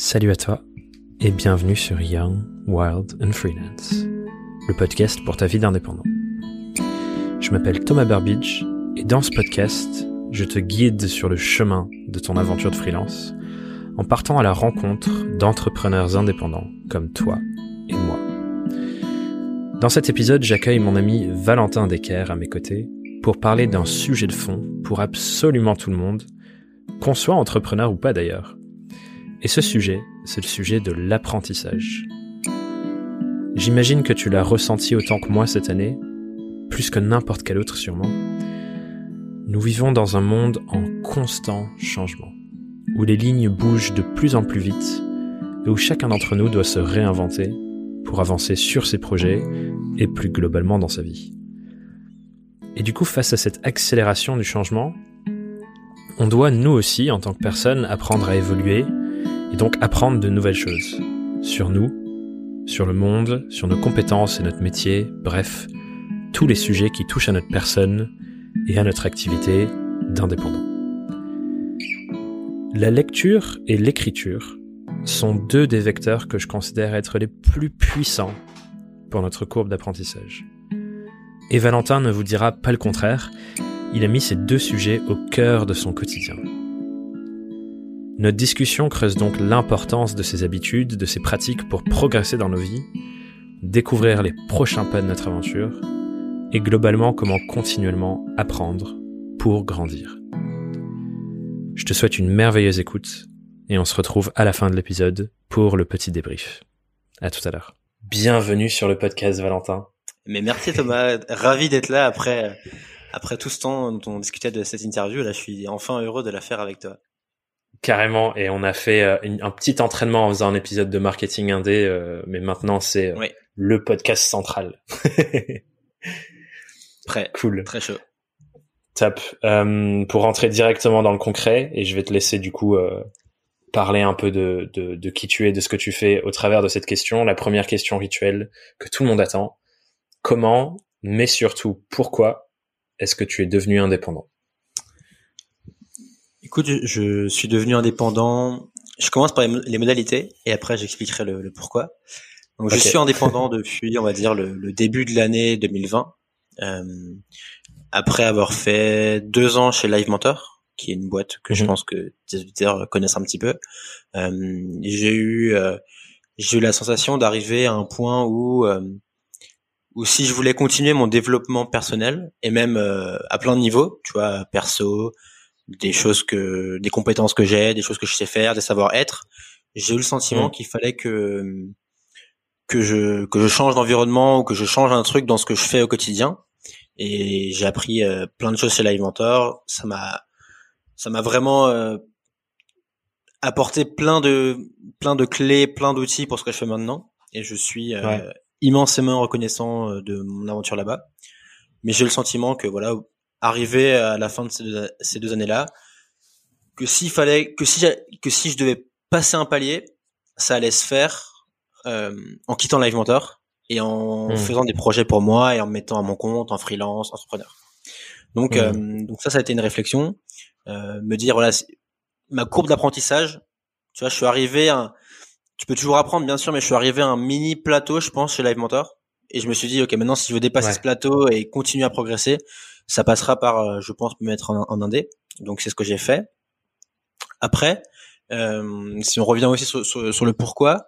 Salut à toi et bienvenue sur Young, Wild and Freelance, le podcast pour ta vie d'indépendant. Je m'appelle Thomas Burbidge et dans ce podcast, je te guide sur le chemin de ton aventure de freelance en partant à la rencontre d'entrepreneurs indépendants comme toi et moi. Dans cet épisode, j'accueille mon ami Valentin Decker à mes côtés pour parler d'un sujet de fond pour absolument tout le monde, qu'on soit entrepreneur ou pas d'ailleurs. Et ce sujet, c'est le sujet de l'apprentissage. J'imagine que tu l'as ressenti autant que moi cette année, plus que n'importe quel autre sûrement. Nous vivons dans un monde en constant changement, où les lignes bougent de plus en plus vite et où chacun d'entre nous doit se réinventer pour avancer sur ses projets et plus globalement dans sa vie. Et du coup, face à cette accélération du changement, on doit nous aussi, en tant que personne, apprendre à évoluer et donc apprendre de nouvelles choses sur nous, sur le monde, sur nos compétences et notre métier, bref, tous les sujets qui touchent à notre personne et à notre activité d'indépendant. La lecture et l'écriture sont deux des vecteurs que je considère être les plus puissants pour notre courbe d'apprentissage. Et Valentin ne vous dira pas le contraire, il a mis ces deux sujets au cœur de son quotidien. Notre discussion creuse donc l'importance de ces habitudes, de ces pratiques pour progresser dans nos vies, découvrir les prochains pas de notre aventure, et globalement comment continuellement apprendre pour grandir. Je te souhaite une merveilleuse écoute, et on se retrouve à la fin de l'épisode pour le petit débrief. À tout à l'heure. Bienvenue sur le podcast Valentin. Mais merci Thomas, ravi d'être là après après tout ce temps dont on discutait de cette interview. Là, je suis enfin heureux de la faire avec toi. Carrément, et on a fait euh, un petit entraînement en faisant un épisode de marketing indé, euh, mais maintenant c'est euh, le podcast central. Prêt. Cool. Très chaud. Top. pour rentrer directement dans le concret, et je vais te laisser du coup parler un peu de, de, de, qui tu es, de ce que tu fais au travers de cette question. La première question rituelle que tout le monde attend. Comment, mais surtout pourquoi est-ce que tu es devenu indépendant? Écoute, je, suis devenu indépendant. Je commence par les modalités et après j'expliquerai le, pourquoi. Donc je suis indépendant depuis, on va dire, le, début de l'année 2020. Euh, après avoir fait deux ans chez Live Mentor, qui est une boîte que je mhm. pense que des auditeurs connaissent un petit peu, euh, j'ai eu euh, j'ai eu la sensation d'arriver à un point où euh, où si je voulais continuer mon développement personnel et même euh, à plein de niveaux, tu vois, perso, des choses que, des compétences que j'ai, des choses que je sais faire, des savoir-être. J'ai eu le sentiment mm. qu'il fallait que que je que je change d'environnement ou que je change un truc dans ce que je fais au quotidien. Et j'ai appris euh, plein de choses chez Live Mentor. Ça m'a ça m'a vraiment euh, apporté plein de plein de clés, plein d'outils pour ce que je fais maintenant. Et je suis euh, immensément reconnaissant de mon aventure là-bas. Mais j'ai le sentiment que voilà, arrivé à la fin de ces deux, années-là, que s'il fallait, que si, que si je devais passer un palier, ça allait se faire euh, en quittant Live Mentor et en hmm. faisant des projets pour moi et en me mettant à mon compte, en freelance, entrepreneur. Donc, hmm. euh, donc ça, ça a été une réflexion, euh, me dire voilà, ma courbe d'apprentissage. Tu vois, je suis arrivé à, tu peux toujours apprendre bien sûr, mais je suis arrivé à un mini plateau, je pense, chez Live Mentor. Et je me suis dit, ok, maintenant, si je veux dépasser ce plateau et continuer à progresser, ça passera par, euh, je pense, me mettre en, en indé. Donc c'est ce que j'ai fait. Après, euh, si on revient aussi sur, sur, le pourquoi,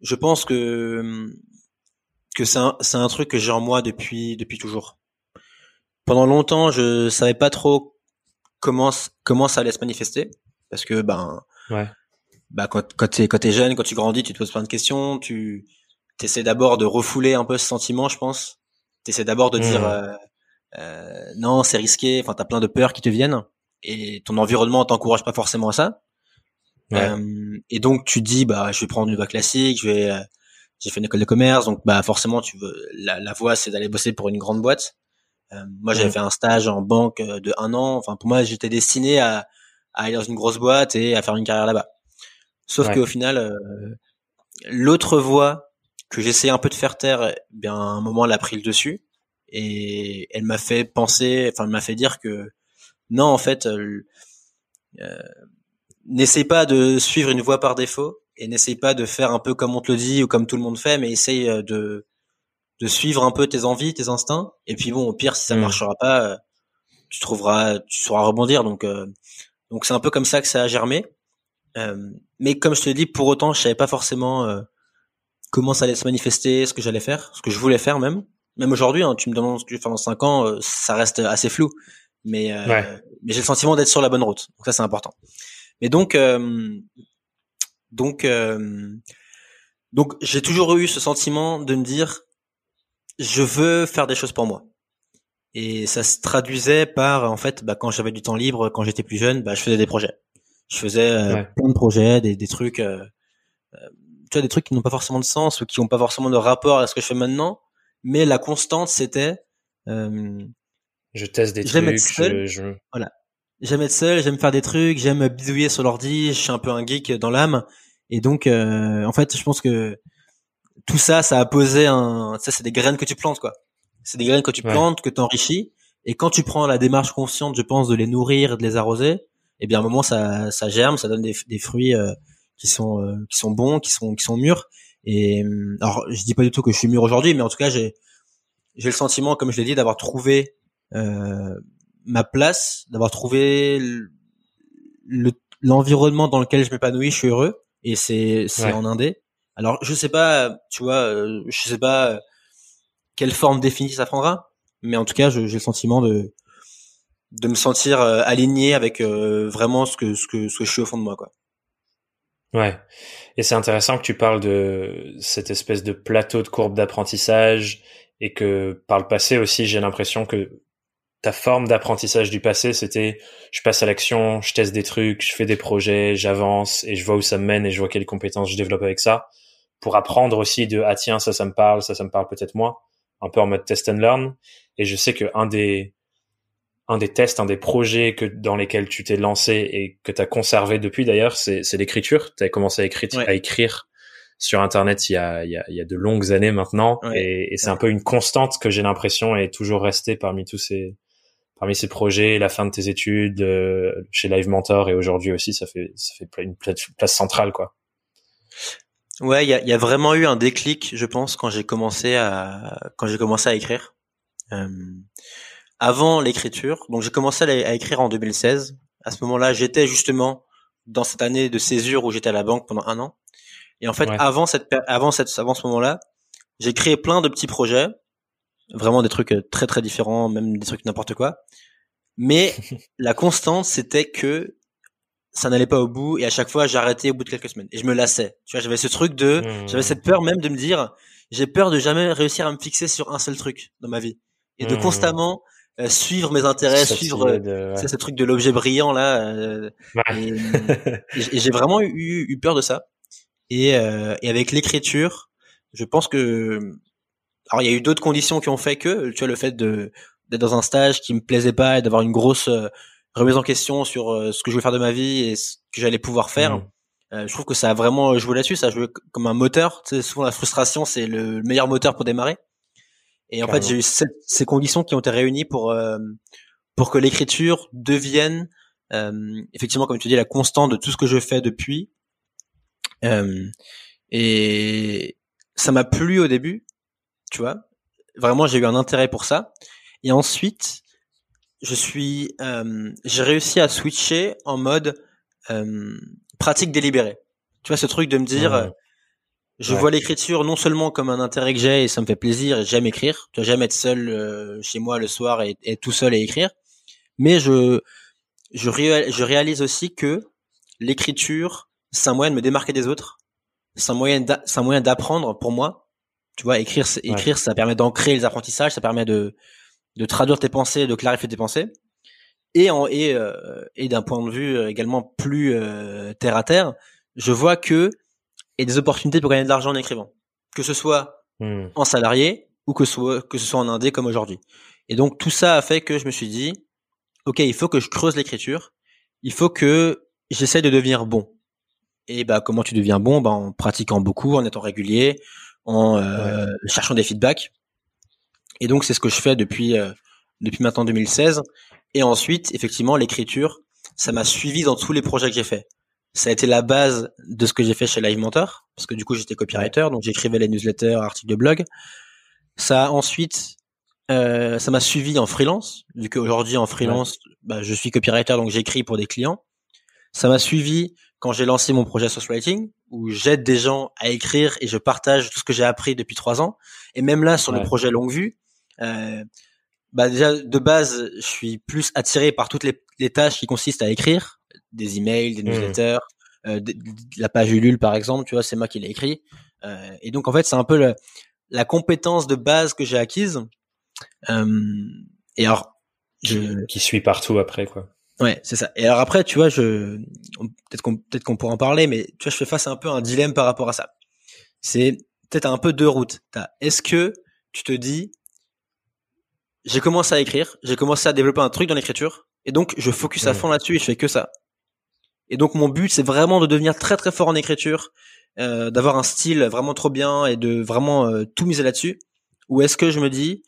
je pense que que c'est un, c'est un truc que j'ai en moi depuis depuis toujours. Pendant longtemps, je savais pas trop comment comment ça allait se manifester parce que ben ouais. bah quand quand t'es quand t'es jeune, quand tu grandis, tu te poses plein de questions, tu essaies d'abord de refouler un peu ce sentiment, je pense. T'essaies d'abord de dire mmh. euh, euh, non, c'est risqué. Enfin, t'as plein de peurs qui te viennent et ton environnement t'encourage pas forcément à ça. Euh, et donc tu dis bah je vais prendre une voie classique, je vais euh, j'ai fait une école de commerce donc bah forcément tu veux la, la voie c'est d'aller bosser pour une grande boîte. Euh, moi j'avais fait un stage en banque euh, de un an. Enfin pour moi j'étais destiné à, à aller dans une grosse boîte et à faire une carrière là-bas. Sauf qu'au final l'autre voie que j'essayais un peu de faire taire, eh bien à un moment elle a pris le dessus et elle m'a fait penser, enfin elle m'a fait dire que non en fait, euh, euh, n'essaie pas de suivre une voie par défaut, et n'essaye pas de faire un peu comme on te le dit ou comme tout le monde fait, mais essaye euh, de de suivre un peu tes envies, tes instincts. Et puis bon, au pire, si ça mm. marchera pas, euh, tu trouveras, tu sauras rebondir. Donc euh, donc c'est un peu comme ça que ça a germé. mais comme je te dis, pour autant, je savais pas forcément comment ça allait se manifester, ce que j'allais faire, ce que je voulais faire même. Même aujourd'hui, hein, tu me demandes ce que je vais faire dans cinq ans, ça reste assez flou. Mais mais j'ai le sentiment d'être sur la bonne route. Donc ça, c'est important. Mais donc donc, euh, donc j'ai toujours eu ce sentiment de me dire, je veux faire des choses pour moi. Et ça se traduisait par, en fait, bah, quand j'avais du temps libre, quand j'étais plus jeune, bah, je faisais des projets. Je faisais euh, plein de projets, des, des trucs, euh, tu vois, des trucs qui n'ont pas forcément de sens ou qui n'ont pas forcément de rapport à ce que je fais maintenant. Mais la constante, c'était, je teste des trucs, je, je... voilà. J'aime être seul, j'aime faire des trucs, j'aime bidouiller sur l'ordi, je suis un peu un geek dans l'âme. Et donc, euh, en fait, je pense que tout ça, ça a posé un, ça c'est des graines que tu plantes quoi. C'est des graines que tu plantes, que tu enrichis. Et quand tu prends la démarche consciente, je pense, de les nourrir, de les arroser, eh bien, à un moment, ça, ça germe, ça donne des, des fruits euh, qui sont, euh, qui sont bons, qui sont, qui sont mûrs. Et alors, je dis pas du tout que je suis mûr aujourd'hui, mais en tout cas, j'ai, j'ai le sentiment, comme je l'ai dit, d'avoir trouvé euh, ma place, d'avoir trouvé l'environnement dans lequel je m'épanouis, je suis heureux et c'est c'est en indé. Alors je sais pas, tu vois, euh, je sais pas quelle forme définie ça prendra, mais en tout cas, j'ai le sentiment de de me sentir euh, aligné avec euh, vraiment ce que ce que ce que je suis au fond de moi, quoi. Ouais. Et c'est intéressant que tu parles de cette espèce de plateau de courbe d'apprentissage et que par le passé aussi, j'ai l'impression que ta forme d'apprentissage du passé, c'était je passe à l'action, je teste des trucs, je fais des projets, j'avance et je vois où ça me mène et je vois quelles compétences je développe avec ça pour apprendre aussi de ah tiens ça ça me parle, ça ça me parle peut-être moins, un peu en mode test and learn. Et je sais que un des un des tests, un des projets que dans lesquels tu t'es lancé et que tu as conservé depuis d'ailleurs, c'est l'écriture. Tu as commencé à écrire à écrire sur internet il y a il y a, il y a de longues années maintenant et, et c'est un peu une constante que j'ai l'impression est toujours restée parmi tous ces parmi ces projets, la fin de tes études euh, chez Live Mentor et aujourd'hui aussi, ça fait ça fait une place centrale quoi. Ouais, il y a, y a, vraiment eu un déclic, je pense, quand j'ai commencé à quand j'ai commencé à écrire. Euh, avant l'écriture, donc j'ai commencé à, écrire en 2016. À ce moment-là, j'étais justement dans cette année de césure où j'étais à la banque pendant un an. Et en fait, avant cette avant cette avant ce moment-là, j'ai créé plein de petits projets vraiment des trucs euh, très très différents, même des trucs n'importe quoi. Mais la constante, c'était que ça n'allait pas au bout et à chaque fois j'arrêtais au bout de quelques semaines et je me lassais. Tu vois, j'avais ce truc de, mmh. j'avais cette peur même de me dire, j'ai peur de jamais réussir à me fixer sur un seul truc dans ma vie et de mmh. constamment euh, suivre mes intérêts, suivre euh, ce truc de l'objet brillant là. et, j'ai vraiment eu, eu, peur de ça. Et, et avec l'écriture, je pense que alors il y a eu d'autres conditions qui ont fait que, tu vois, le fait de d'être dans un stage qui me plaisait pas et d'avoir une grosse euh, remise en question sur euh, ce que je voulais faire de ma vie et ce que j'allais pouvoir faire. Mmh. Euh, je trouve que ça a vraiment joué là-dessus, ça a joué comme un moteur. Tu sais, souvent la frustration c'est le meilleur moteur pour démarrer. Et en fait, j'ai eu ces conditions qui ont été réunies pour pour que l'écriture devienne effectivement, comme tu dis, la constante de tout ce que je fais depuis. et ça m'a plu au début, tu vois. Vraiment, j'ai eu un intérêt pour ça. Et ensuite, je suis, euh, j'ai réussi à switcher en mode euh, pratique délibérée. Tu vois, ce truc de me dire, euh, je vois l'écriture non seulement comme un intérêt que j'ai et ça me fait plaisir et j'aime écrire. Tu vois, j'aime être seul chez moi le soir et être tout seul et écrire. Mais je, je, je réalise aussi que l'écriture, c'est un moyen de me démarquer des autres. C'est un moyen, c'est un moyen d'apprendre pour moi tu vois, écrire, écrire, ça permet d'ancrer les apprentissages, ça permet de, de traduire tes pensées, de clarifier tes pensées. Et, en, et, euh, et d'un point de vue euh, également plus euh, terre à terre, je vois que des opportunités pour gagner de l'argent en écrivant, que ce soit mmh. en salarié ou que ce soit que ce soit en indé comme aujourd'hui. Et donc tout ça a fait que je me suis dit, ok, il faut que je creuse l'écriture, il faut que j'essaie de devenir bon. Et bah comment tu deviens bon? Bah en pratiquant beaucoup, en étant régulier, en euh, cherchant des feedbacks. Et donc c'est ce que je fais depuis euh, depuis maintenant 2016. Et ensuite, effectivement, l'écriture, ça m'a suivi dans tous les projets que j'ai fait. Ça a été la base de ce que j'ai fait chez Live Mentor, parce que du coup j'étais copywriter, donc j'écrivais les newsletters, articles de blog. Ça a ensuite, euh, ça m'a suivi en freelance, vu qu'aujourd'hui en freelance, bah, je suis copywriter, donc j'écris pour des clients. Ça m'a suivi quand j'ai lancé mon projet Source Writing, où j'aide des gens à écrire et je partage tout ce que j'ai appris depuis trois ans. Et même là, sur le projet longue vue, euh, bah déjà de base, je suis plus attiré par toutes les, les tâches qui consistent à écrire, des emails, des mmh. newsletters, euh, la page Ulule par exemple, tu vois, c'est moi qui l'ai écrit. Euh, et donc en fait, c'est un peu le, la compétence de base que j'ai acquise. Euh, et alors, je... qui suit partout après quoi. Ouais, c'est ça. Et alors après, tu vois, je peut-être qu'on peut-être qu'on pourra en parler, mais tu vois, je fais face à un peu un dilemme par rapport à ça. C'est peut-être un peu deux routes. Est-ce que tu te dis, j'ai commencé à écrire, j'ai commencé à développer un truc dans l'écriture, et donc je focus à fond là-dessus et je fais que ça? Et donc mon but, c'est vraiment de devenir très très fort en écriture, euh, d'avoir un style vraiment trop bien et de vraiment euh, tout miser là-dessus. Ou est-ce que je me dis,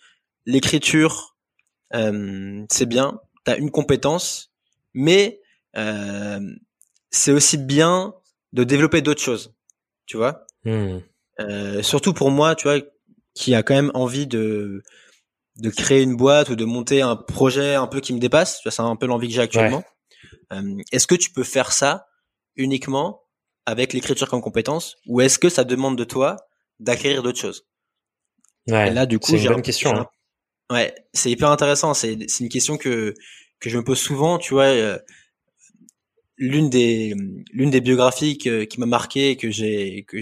l'écriture, euh, c'est bien, t'as une compétence, mais euh, c'est aussi bien de développer d'autres choses, tu vois? Hmm. Euh, surtout pour moi, tu vois, qui a quand même envie de de créer une boîte ou de monter un projet un peu qui me dépasse. C'est un peu l'envie que j'ai actuellement. Est-ce que tu peux faire ça uniquement avec l'écriture comme compétence ou est-ce que ça demande de toi d'acquérir d'autres choses? Ouais, Là, du coup, c'est une bonne question. Hein. Ouais, c'est hyper intéressant. C'est une question que que je me pose souvent. Tu vois, euh, l'une des l'une des biographies qui m'a marqué et que j'ai que,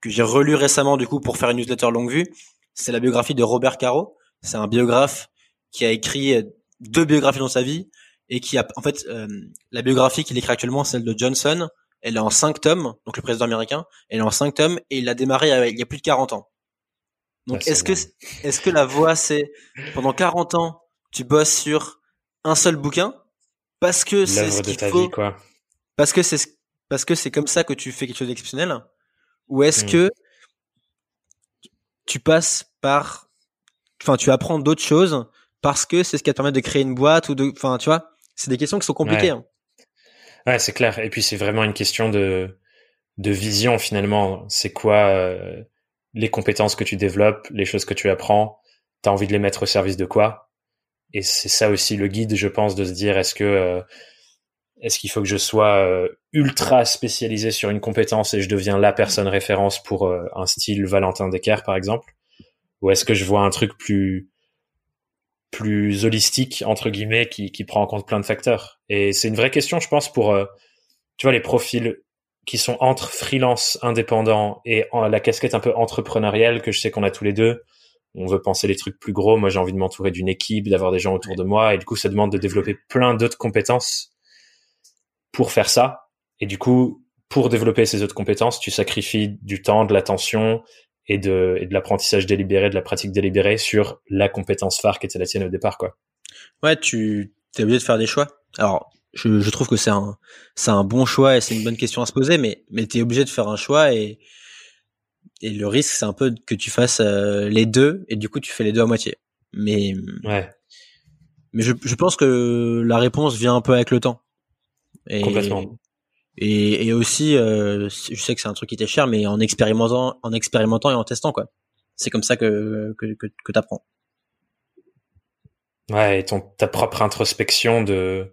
que j'ai relu récemment du coup pour faire une newsletter longue vue, c'est la biographie de Robert Caro. C'est un biographe qui a écrit euh, deux biographies dans sa vie et qui a en fait euh, la biographie qu'il écrit actuellement, celle de Johnson, elle est en cinq tomes, donc le président américain, elle est en cinq tomes et il a démarré il y a plus de 40 ans. Donc ah, est-ce que est-ce que la voie c'est pendant 40 ans tu bosses sur un seul bouquin? Parce que c'est ce qu'il faut, quoi. parce que c'est parce que c'est comme ça que tu fais quelque chose d'exceptionnel, ou est-ce hmm. que tu passes par, enfin tu apprends d'autres choses parce que c'est ce qui te permettre de créer une boîte ou de, enfin tu vois, c'est des questions qui sont compliquées. Ouais, hein. ouais c'est clair. Et puis c'est vraiment une question de de vision finalement. C'est quoi euh, les compétences que tu développes, les choses que tu apprends? T'as envie de les mettre au service de quoi? Et c'est ça aussi le guide, je pense, de se dire est-ce que euh, est-ce qu'il faut que je sois euh, ultra spécialisé sur une compétence et je deviens la personne référence pour un style Valentin Decker par exemple? Ou est-ce que je vois un truc plus plus holistique entre guillemets qui, qui prend en compte plein de facteurs. Et c'est une vraie question je pense pour euh, tu vois les profils qui sont entre freelance indépendant et la casquette un peu entrepreneuriale que je sais qu'on a tous les deux. On veut penser les trucs plus gros. Moi j'ai envie de m'entourer d'une équipe d'avoir des gens autour de moi. Et du coup ça demande de développer plein d'autres compétences pour faire ça. Et du coup pour développer ces autres compétences tu sacrifies du temps de l'attention et de, et de l'apprentissage délibéré, de la pratique délibérée sur la compétence phare qui était la tienne au départ, quoi. Ouais, tu es obligé de faire des choix. Alors, je, je trouve que c'est un, c'est un bon choix et c'est une bonne question à se poser, mais, mais tu es obligé de faire un choix et, et le risque, c'est un peu que tu fasses euh, les deux et du coup, tu fais les deux à moitié. Mais, ouais. mais je, je pense que la réponse vient un peu avec le temps. Et, Complètement. Et, et aussi, euh, je sais que c'est un truc qui était cher, mais en expérimentant, en expérimentant et en testant, quoi. C'est comme ça que que, que, que t'apprends. Ouais, et ton ta propre introspection de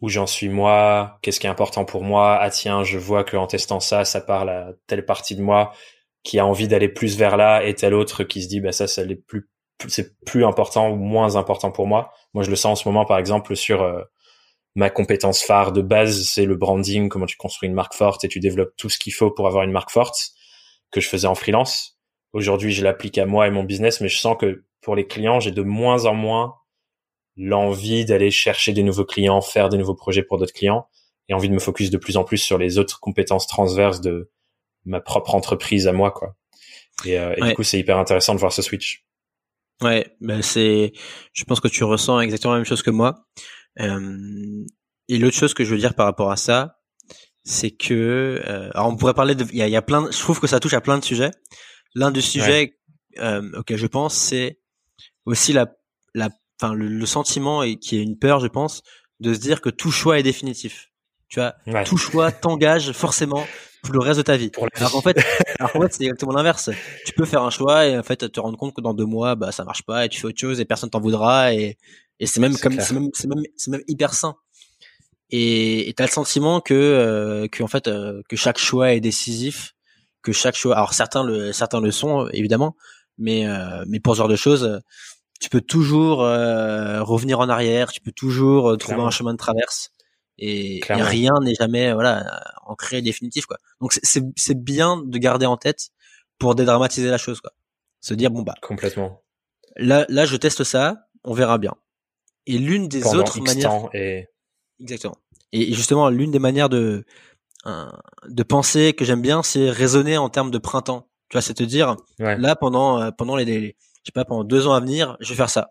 où j'en suis moi, qu'est-ce qui est important pour moi. Ah tiens, je vois que en testant ça, ça parle à telle partie de moi qui a envie d'aller plus vers là, et telle autre qui se dit bah ça, ça l'est plus, c'est plus important ou moins important pour moi. Moi, je le sens en ce moment, par exemple, sur euh, ma compétence phare de base, c'est le branding, comment tu construis une marque forte et tu développes tout ce qu'il faut pour avoir une marque forte que je faisais en freelance. Aujourd'hui, je l'applique à moi et mon business, mais je sens que pour les clients, j'ai de moins en moins l'envie d'aller chercher des nouveaux clients, faire des nouveaux projets pour d'autres clients et envie de me focus de plus en plus sur les autres compétences transverses de ma propre entreprise à moi, quoi. Et, euh, du coup, c'est hyper intéressant de voir ce switch. Ouais, ben c'est, je pense que tu ressens exactement la même chose que moi. Euh, et l'autre chose que je veux dire par rapport à ça, c'est que, euh, alors on pourrait parler de, il y a, y a, plein, je trouve que ça touche à plein de sujets. L'un des sujets euh, auquel je pense, c'est aussi la, la, enfin le, sentiment et qui est une peur, je pense, de se dire que tout choix est définitif. Tu vois, tout choix t'engage forcément pour le reste de ta vie. alors qu'en fait, alors en fait, c'est exactement l'inverse. Tu peux faire un choix et en fait te rendre compte que dans deux mois, bah ça marche pas et tu fais autre chose et personne t'en voudra et et c'est même comme c'est même c'est même c'est même hyper sain. Et t'as le sentiment que euh, que en fait euh, que chaque choix est décisif, que chaque choix. Alors certains le certains le sont évidemment, mais euh, mais pour ce genre de choses, tu peux toujours euh, revenir en arrière, tu peux toujours trouver un chemin de traverse et, rien n'est jamais voilà ancré définitif quoi. Donc c'est c'est bien de garder en tête pour dédramatiser la chose quoi. Se dire bon bah complètement. Là là je teste ça, on verra bien. Et l'une des autres manières et... exactement. Et justement l'une des manières de de penser que j'aime bien, c'est raisonner en termes de printemps. Tu vois, c'est te dire là pendant euh, pendant les, les je sais pas pendant deux ans à venir, je vais faire ça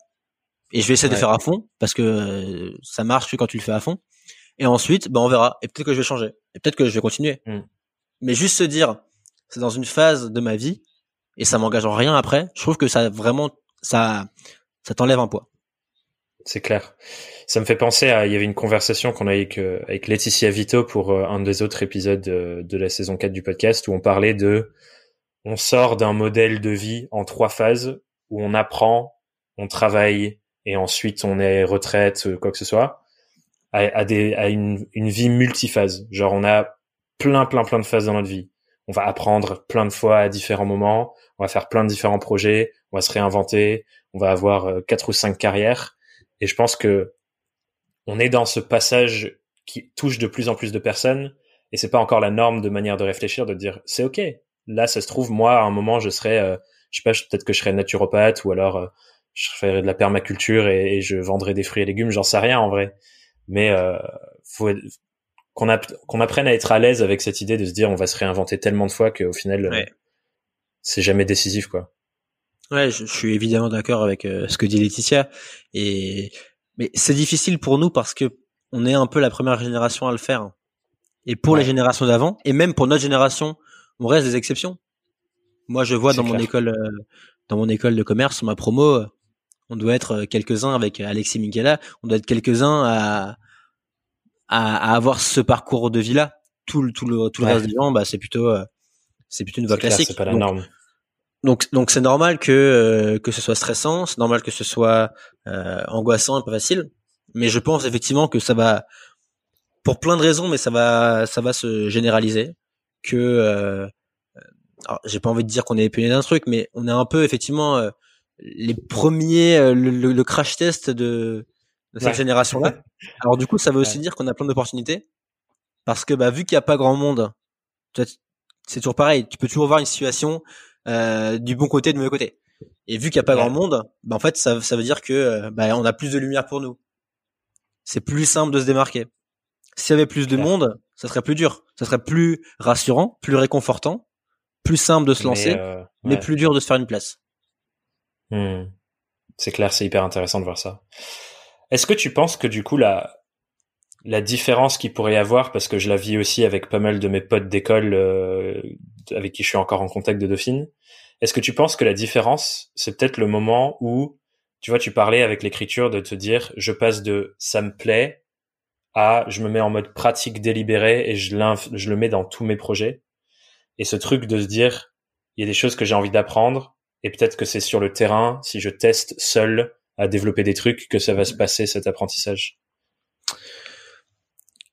et je vais essayer de faire à fond parce que euh, ça marche quand tu le fais à fond et ensuite, ben, on verra. Et peut-être que je vais changer. Et peut-être que je vais continuer. Mm. Mais juste se dire, c'est dans une phase de ma vie et ça m'engage en rien après. Je trouve que ça vraiment, ça, ça t'enlève un poids. C'est clair. Ça me fait penser à, il y avait une conversation qu'on a avec, euh, avec Laetitia Vito pour euh, un des autres épisodes de, la saison 4 du podcast où on parlait de, on sort d'un modèle de vie en trois phases où on apprend, on travaille et ensuite on est retraite, quoi que ce soit à, à, des, à une, une vie multiphase. Genre, on a plein, plein, plein de phases dans notre vie. On va apprendre plein de fois à différents moments. On va faire plein de différents projets. On va se réinventer. On va avoir euh, quatre ou cinq carrières. Et je pense que on est dans ce passage qui touche de plus en plus de personnes. Et c'est pas encore la norme de manière de réfléchir, de dire c'est ok. Là, ça se trouve, moi, à un moment, je serais, euh, je sais pas, peut-être que je serais naturopathe ou alors euh, je ferais de la permaculture et, et je vendrais des fruits et légumes. J'en sais rien en vrai mais euh, faut qu'on qu'on apprenne à être à l'aise avec cette idée de se dire on va se réinventer tellement de fois qu'au final euh, c'est jamais décisif quoi. Ouais, je, suis évidemment d'accord avec euh, ce que dit Laetitia et mais c'est difficile pour nous parce que on est un peu la première génération à le faire. Et pour les générations d'avant et même pour notre génération, on reste des exceptions. Moi, je vois dans mon école euh, dans mon école de commerce, ma promo, on doit être quelques-uns avec Alexis Michela, on doit être quelques-uns à, à, avoir ce parcours de vie là. Tout le tout le tout le reste des gens, bah c'est plutôt euh, c'est plutôt une voie classique. C'est pas la norme. Donc donc c'est normal que euh, que ce soit stressant, c'est normal que ce soit euh, angoissant et pas facile. Mais je pense effectivement que ça va pour plein de raisons, mais ça va ça va se généraliser. Que euh, j'ai pas envie de dire qu'on est puni d'un truc, mais on est un peu effectivement les premiers le, le, crash test de de cette génération-là. Alors du coup, ça veut aussi dire qu'on a plein d'opportunités parce que bah vu qu'il n'y a pas grand monde, c'est toujours pareil. Tu peux toujours voir une situation euh, du bon côté, du mauvais côté. Et vu qu'il n'y a pas grand monde, bah en fait, ça, ça veut dire que euh, bah, on a plus de lumière pour nous. C'est plus simple de se démarquer. S'il y avait plus de monde, ça serait plus dur. Ça serait plus rassurant, plus réconfortant, plus simple de se lancer, euh, mais, plus dur de se faire une place. Hmm. C'est clair, c'est hyper intéressant de voir ça. Est-ce que tu penses que du coup la la différence qu'il pourrait y avoir, parce que je la vis aussi avec pas mal de mes potes d'école euh, avec qui je suis encore en contact de Dauphine, est-ce que tu penses que la différence, c'est peut-être le moment où, tu vois, tu parlais avec l'écriture de te dire, je passe de ça me plaît à je me mets en mode pratique délibéré et je, je le mets dans tous mes projets. Et ce truc de se dire, il y a des choses que j'ai envie d'apprendre et peut-être que c'est sur le terrain, si je teste seul, à développer des trucs que ça va se passer cet apprentissage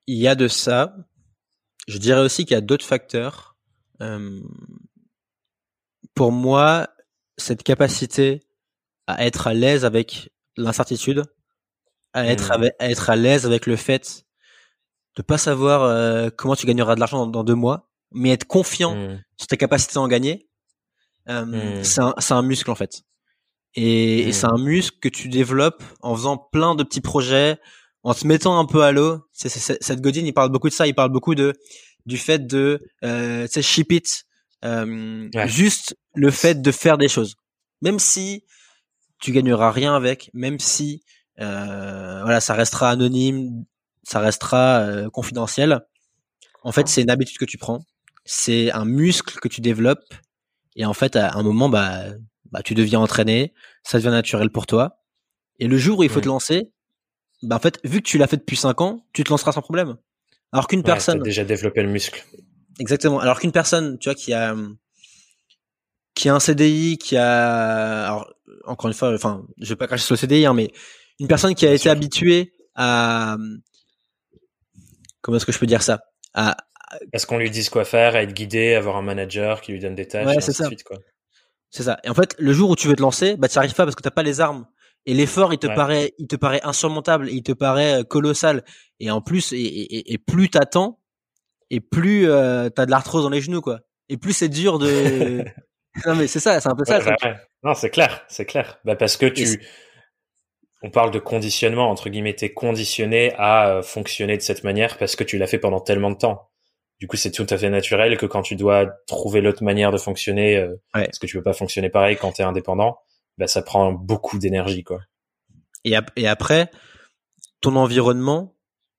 Il y a de ça. Je dirais aussi qu'il y a d'autres facteurs. Euh, pour moi, cette capacité à être à l'aise avec l'incertitude, à être, hmm. à être à l'aise avec le fait de pas savoir euh, comment tu gagneras de l'argent dans, deux mois, mais être confiant hmm. sur ta capacité à en gagner, euh, hmm. c'est un, un, muscle en fait. Et, c'est un muscle que tu développes en faisant plein de petits projets, en te mettant un peu à l'eau. Cette Godine, il parle beaucoup de ça. Il parle beaucoup de du fait de, euh, tu ship it. Euh, juste le fait de faire des choses, même si tu gagneras rien avec, même si euh, voilà, ça restera anonyme, ça restera euh, confidentiel. En fait, c'est une habitude que tu prends, c'est un muscle que tu développes, et en fait, à un moment, bah, bah, tu deviens entraîné, ça devient naturel pour toi. Et le jour où il faut te lancer, bah, en fait, vu que tu l'as fait depuis 5 ans, tu te lanceras sans problème. Alors qu'une personne. déjà développé le muscle. Exactement. Alors qu'une personne, tu vois, qui a qui a un CDI, qui a, alors, encore une fois, enfin, je vais pas cracher sur le CDI, hein, mais une personne qui a été habituée à, comment est-ce que je peux dire ça, à, est-ce qu'on lui dise quoi faire, à être guidé, avoir un manager qui lui donne des tâches, ouais, c'est ça. C'est ça. Et en fait, le jour où tu veux te lancer, bah, tu arrives pas parce que t'as pas les armes. Et l'effort, il te paraît, il te paraît insurmontable, il te paraît euh, colossal. Et en plus, et, et, et plus t'attends, et plus euh, t'as de l'arthrose dans les genoux, quoi. Et plus c'est dur de. non mais c'est ça, c'est un peu ça. Non, c'est clair, c'est clair. Bah parce que tu. On parle de conditionnement entre guillemets. T'es conditionné à euh, fonctionner de cette manière parce que tu l'as fait pendant tellement de temps. Du coup, c'est tout à fait naturel que quand tu dois trouver l'autre manière de fonctionner, euh, parce que tu peux pas fonctionner pareil quand tu es indépendant, bah, ça prend beaucoup d'énergie, quoi. Et, et après, ton environnement,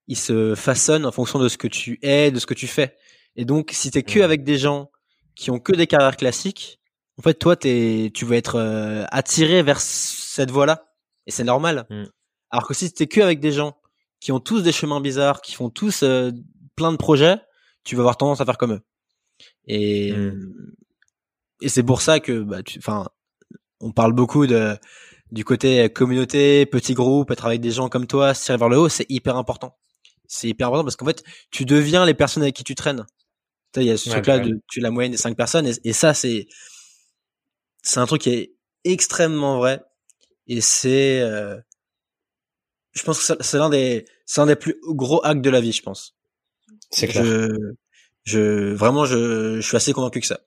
il se façonne en fonction de ce que tu es, de ce que tu fais. Et donc, si t'es que avec des gens qui ont que des carrières classiques, en fait, toi, t'es, tu vas être euh, attiré vers cette voie-là, et c'est normal. Mmh. Alors que si t'es que avec des gens qui ont tous des chemins bizarres, qui font tous euh, plein de projets, tu vas avoir tendance à faire comme eux. Et mmh. et c'est pour ça que, bah, enfin, on parle beaucoup de du côté communauté, petit groupe, être avec des gens comme toi, se tirer vers le haut, c'est hyper important. C'est hyper important parce qu'en fait, tu deviens les personnes avec qui tu traînes. Il y a ce truc-là de tu la moyenne des cinq personnes et, ça c'est c'est un truc qui est extrêmement vrai et c'est euh, je pense que c'est l'un des c'est un des plus gros actes de la vie, je pense. C'est clair. Je, je vraiment je, je suis assez convaincu que ça.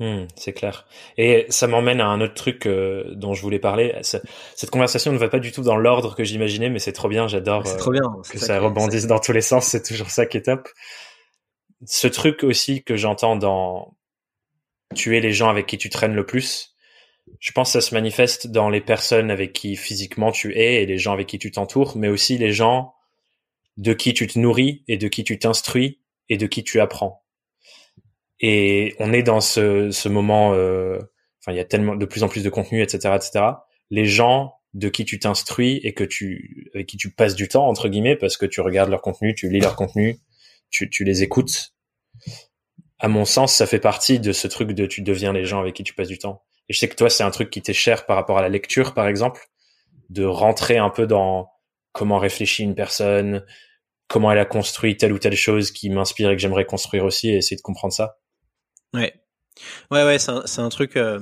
Hmm, c'est clair. Et ça m'emmène à un autre truc euh, dont je voulais parler. Cette conversation ne va pas du tout dans l'ordre que j'imaginais, mais c'est trop bien. J'adore c'est trop bien, euh, que ça, rebondisse dans tous les sens. C'est toujours ça qui est top. Ce truc aussi que j'entends dans tuer les gens avec qui tu traînes le plus, je pense que ça se manifeste dans les personnes avec qui physiquement tu es et les gens avec qui tu t'entoures, mais aussi les gens de qui tu te nourris et de qui tu t'instruis et de qui tu apprends. Et on est dans ce, ce moment, euh, enfin il y a tellement de plus en plus de contenu, etc., etc. Les gens de qui tu t'instruis et que tu avec qui tu passes du temps entre guillemets parce que tu regardes leur contenu, tu lis leur contenu, tu, tu les écoutes. À mon sens, ça fait partie de ce truc de tu deviens les gens avec qui tu passes du temps. Et je sais que toi, c'est un truc qui t'est cher par rapport à la lecture, par exemple, de rentrer un peu dans comment réfléchit une personne, comment elle a construit telle ou telle chose qui m'inspire et que j'aimerais construire aussi et essayer de comprendre ça. Ouais, ouais, ouais, c'est un, un, truc. Euh,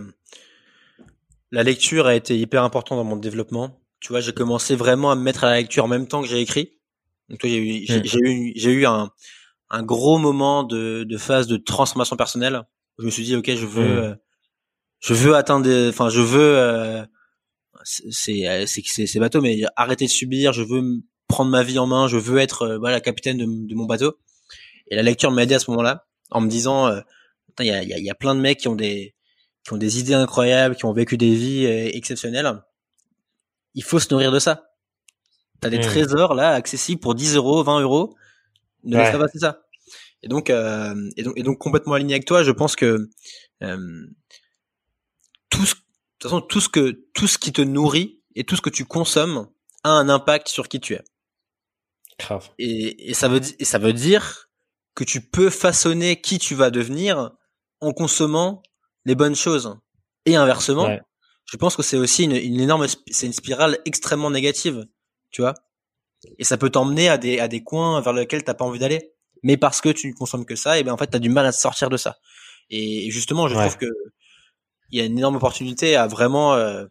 la lecture a été hyper important dans mon développement. Tu vois, j'ai commencé vraiment à me mettre à la lecture en même temps que j'ai écrit. Donc j'ai eu, j'ai mm. eu, j'ai eu un, un gros moment de, de phase de transformation personnelle. je me suis dit, ok, je veux, mm. euh, je veux atteindre, enfin, je veux, euh, c'est, c'est, c'est bateau, mais arrêter de subir. Je veux prendre ma vie en main. Je veux être, voilà, capitaine de, de mon bateau. Et la lecture m'a aidé à ce moment-là, en me disant il y a, y, a, plein de mecs qui ont des qui ont des idées incroyables, qui ont vécu des vies euh, exceptionnelles. Il faut se nourrir de ça. T'as des hmm. trésors là accessibles pour 10 euros, 20 euros. Ne laisse pas passer ça. Et donc, euh, et donc, et donc complètement aligné avec toi, je pense que euh, tout ce, de toute façon, tout ce que tout ce qui te nourrit et tout ce que tu consommes a un impact sur qui tu es. Grave. Et, et ça veut et ça veut dire que tu peux façonner qui tu vas devenir en consommant les bonnes choses. Et inversement, je pense que c'est aussi une, énorme, c'est une spirale extrêmement négative, tu vois. Et ça peut t'emmener à des, à des coins vers lesquels t'as pas envie d'aller. Mais parce que tu ne consommes que ça, et ben en fait t'as du mal à sortir de ça. Et justement, je trouve que il y a une énorme opportunité à vraiment euh,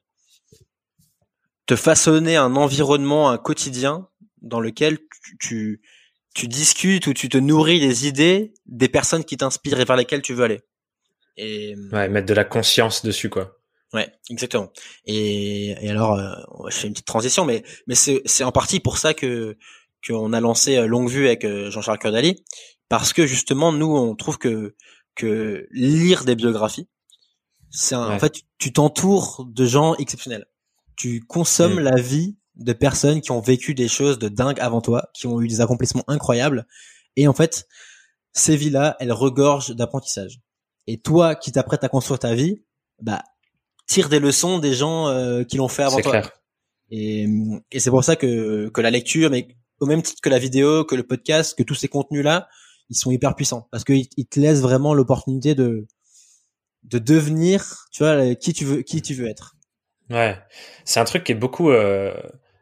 te façonner un environnement, un quotidien dans lequel tu, tu, tu discutes ou tu te nourris des idées des personnes qui t'inspirent et vers lesquelles tu veux aller. Et ouais, mettre de la conscience dessus quoi. Ouais, exactement. Et, et alors, euh, je fais une petite transition, mais mais c'est c'est en partie pour ça que qu'on a lancé euh, Longue Vue avec euh, Jean-Charles Curdali, parce que justement nous on trouve que que lire des biographies, c'est en fait tu t'entoures de gens exceptionnels. Tu consommes mm. la vie de personnes qui ont vécu des choses de dingue avant toi, qui ont eu des accomplissements incroyables, et en fait ces vies-là, elles regorgent d'apprentissage. Et toi, qui t'apprêtes à construire ta vie, bah, tire des leçons des gens euh, qui l'ont fait avant toi. Clair. Et, et c'est pour ça que, que la lecture, mais au même titre que la vidéo, que le podcast, que tous ces contenus-là, ils sont hyper puissants parce qu'ils te laissent vraiment l'opportunité de de devenir, tu vois, qui tu veux, qui tu veux être. Ouais, c'est un truc qui est beaucoup. Euh,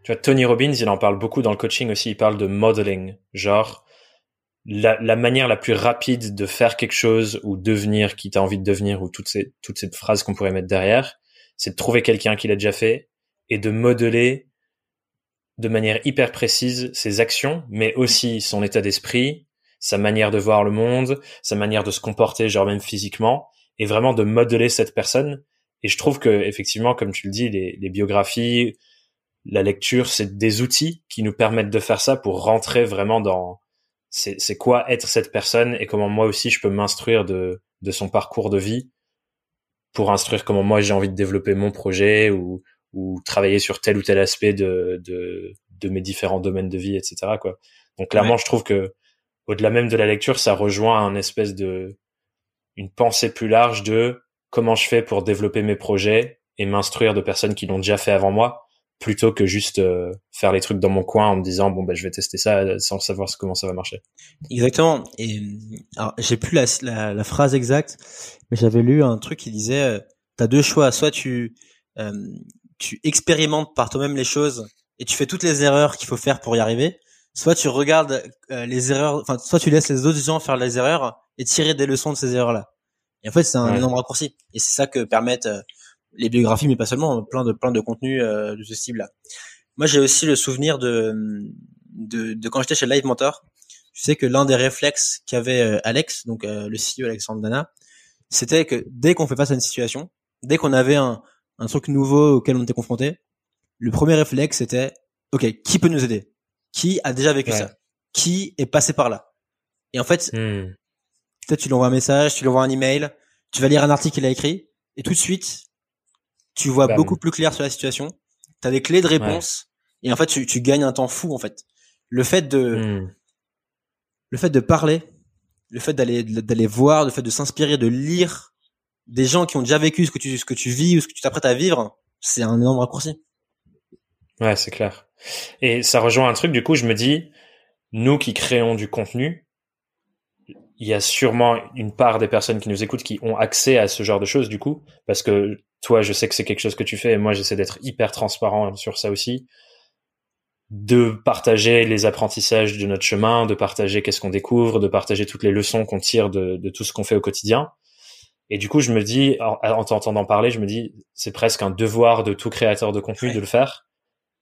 tu vois, Tony Robbins, il en parle beaucoup dans le coaching aussi. Il parle de modeling, genre la, la manière la plus rapide de faire quelque chose ou devenir qui t'as envie de devenir ou toutes ces toutes ces phrases qu'on pourrait mettre derrière, c'est de trouver quelqu'un qui l'a déjà fait et de modeler de manière hyper précise ses actions, mais aussi son état d'esprit, sa manière de voir le monde, sa manière de se comporter, genre même physiquement, et vraiment de modeler cette personne. Et je trouve que effectivement, comme tu le dis, les, les biographies, la lecture, c'est des outils qui nous permettent de faire ça pour rentrer vraiment dans c'est quoi être cette personne et comment moi aussi je peux m'instruire de, de son parcours de vie pour instruire comment moi j'ai envie de développer mon projet ou, ou travailler sur tel ou tel aspect de, de, de mes différents domaines de vie, etc. Quoi. Donc clairement, je trouve que au-delà même de la lecture, ça rejoint un espèce de une pensée plus large de comment je fais pour développer mes projets et m'instruire de personnes qui l'ont déjà fait avant moi, plutôt que juste euh, faire les trucs dans mon coin en me disant bon ben je vais tester ça sans savoir comment ça va marcher. Exactement. Et alors j'ai plus la, la, la, phrase exacte, mais j'avais lu un truc qui disait euh, t'as deux choix, soit tu euh, tu expérimentes par toi-même les choses et tu fais toutes les erreurs qu'il faut faire pour y arriver, soit tu regardes euh, les erreurs, enfin soit tu laisses les autres gens faire les erreurs et tirer des leçons de ces erreurs-là. Et en fait, c'est un énorme raccourci. Et c'est ça que permettent euh, les biographies, mais pas seulement, plein de plein de contenus euh, de ce style-là. Moi, j'ai aussi le souvenir de de, de quand j'étais chez Live Mentor. Tu sais que l'un des réflexes qu'avait Alex, donc le CEO Alexandre Dana, c'était que dès qu'on fait face à une situation, dès qu'on avait un, un truc nouveau auquel on était confronté, le premier réflexe c'était ok, qui peut nous aider? Qui a déjà vécu ça? Qui est passé par là? Et en fait, hmm. peut-être tu lui envoies un message, tu lui envoies un email, tu vas lire un article qu'il a écrit, et tout de suite, tu vois beaucoup plus clair sur la situation. Tu as des clés de réponse, et en fait, tu, tu, gagnes un temps fou en fait. Le fait de hmm. le fait de parler, le fait d'aller d'aller voir, le fait de s'inspirer, de lire des gens qui ont déjà vécu ce que tu ce que tu vis ou ce que tu t'apprêtes à vivre, c'est un énorme raccourci. Ouais, c'est clair. Et ça rejoint un truc, du coup, je me dis, nous qui créons du contenu, il y a sûrement une part des personnes qui nous écoutent qui ont accès à ce genre de choses, du coup, parce que toi, je sais que c'est quelque chose que tu fais, et moi, j'essaie d'être hyper transparent sur ça aussi, de partager les apprentissages de notre chemin, de partager qu'est-ce qu'on découvre, de partager toutes les leçons qu'on tire de, de tout ce qu'on fait au quotidien. Et du coup, je me dis, en, t'entendant parler, je me dis, c'est presque un devoir de tout créateur de contenu de le faire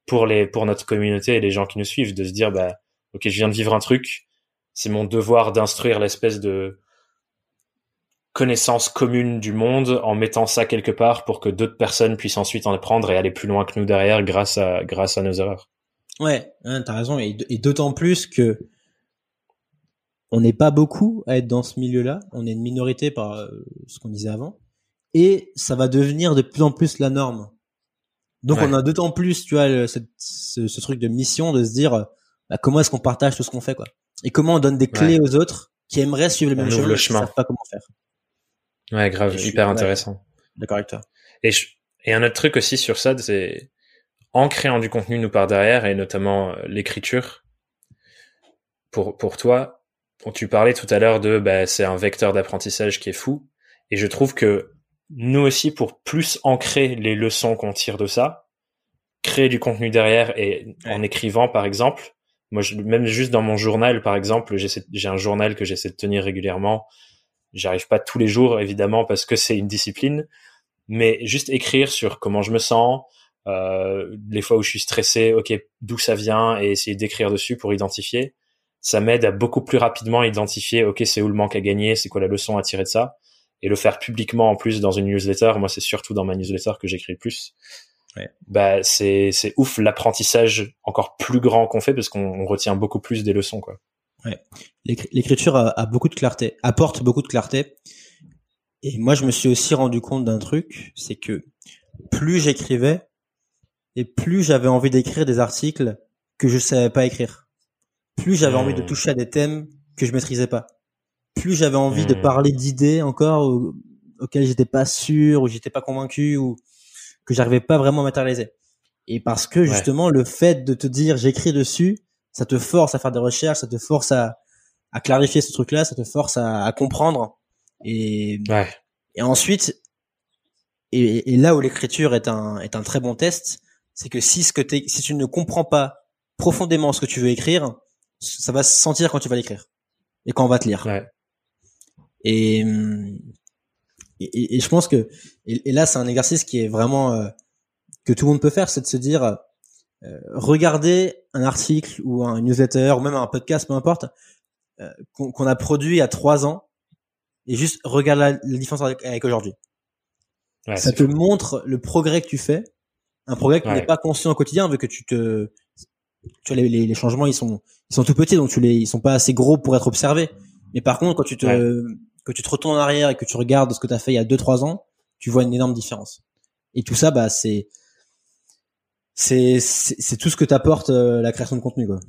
pour les, pour notre communauté et les gens qui nous suivent, de se dire, bah, ok, je viens de vivre un truc, c'est mon devoir d'instruire l'espèce de connaissance commune du monde en mettant ça quelque part pour que d'autres personnes puissent ensuite en apprendre et aller plus loin que nous derrière grâce à, grâce à nos erreurs. Ouais, hein, t'as raison, et d'autant plus que on n'est pas beaucoup à être dans ce milieu-là. On est une minorité par euh, ce qu'on disait avant. Et ça va devenir de plus en plus la norme. Donc on a d'autant plus, tu vois, ce, truc de mission de se dire bah, comment est-ce qu'on partage tout ce qu'on fait, quoi? Et comment on donne des clés aux autres qui aimeraient suivre le même chemin, le chemin. savent pas comment faire. Ouais, grave, hyper intéressant. D'accord avec toi. Et, et un autre truc aussi sur ça, c'est en créant du contenu nous par derrière et notamment euh, l'écriture. Pour pour toi, tu parlais tout à l'heure de bah, c'est un vecteur d'apprentissage qui est fou. Et je trouve que nous aussi, pour plus ancrer les leçons qu'on tire de ça, créer du contenu derrière et en écrivant, par exemple, moi, je, même juste dans mon journal, par exemple, j'ai un journal que j'essaie de tenir régulièrement. J'arrive pas tous les jours, évidemment, parce que c'est une discipline, mais juste écrire sur comment je me sens, euh, les fois où je suis stressé, ok, d'où ça vient, et essayer d'écrire dessus pour identifier ça m'aide à beaucoup plus rapidement identifier, ok, c'est où le manque à gagner, c'est quoi la leçon à tirer de ça, et le faire publiquement en plus dans une newsletter. Moi, c'est surtout dans ma newsletter que j'écris le plus. Ouais. Bah, c'est c'est ouf l'apprentissage encore plus grand qu'on fait parce qu'on retient beaucoup plus des leçons, quoi. Ouais. L'écriture a, beaucoup de clarté, apporte beaucoup de clarté. Et moi, je me suis aussi rendu compte d'un truc, c'est que plus j'écrivais, et plus j'avais envie d'écrire des articles que je savais pas écrire plus j'avais envie de hmm. toucher à des thèmes que je maîtrisais pas. Plus j'avais envie de hmm. parler d'idées encore auxquelles j'étais pas sûr ou j'étais pas convaincu ou que j'arrivais pas vraiment à matérialiser. Et parce que justement le fait de te dire j'écris dessus, ça te force à faire des recherches, ça te force à, à clarifier ce truc-là, ça te force à, à comprendre. Et, ouais. et ensuite, et, et, là où l'écriture est un, est un très bon test, c'est que si ce que si tu ne comprends pas profondément ce que tu veux écrire, ça va se sentir quand tu vas l'écrire et quand on va te lire. Ouais. Et, et, et, je pense que et, là c'est un exercice qui est vraiment euh, que tout le monde peut faire, c'est de se dire euh, regarder un article ou un newsletter ou même un podcast, peu importe, euh, qu'on a produit il y a trois ans et juste regarde la, différence avec, aujourd'hui. Ouais, ça te montre le progrès que tu fais, un progrès que tu n'es pas conscient au quotidien vu que tu te tu vois, les, les, changements ils sont ils sont tout petits donc tu les ils sont pas assez gros pour être observés. Mais par contre quand tu te que tu te retournes en arrière et que tu regardes ce que tu as fait il y a 2 3 ans, tu vois une énorme différence. Et tout ça bah c'est c'est c'est tout ce que t'apporte euh, la création de contenu quoi.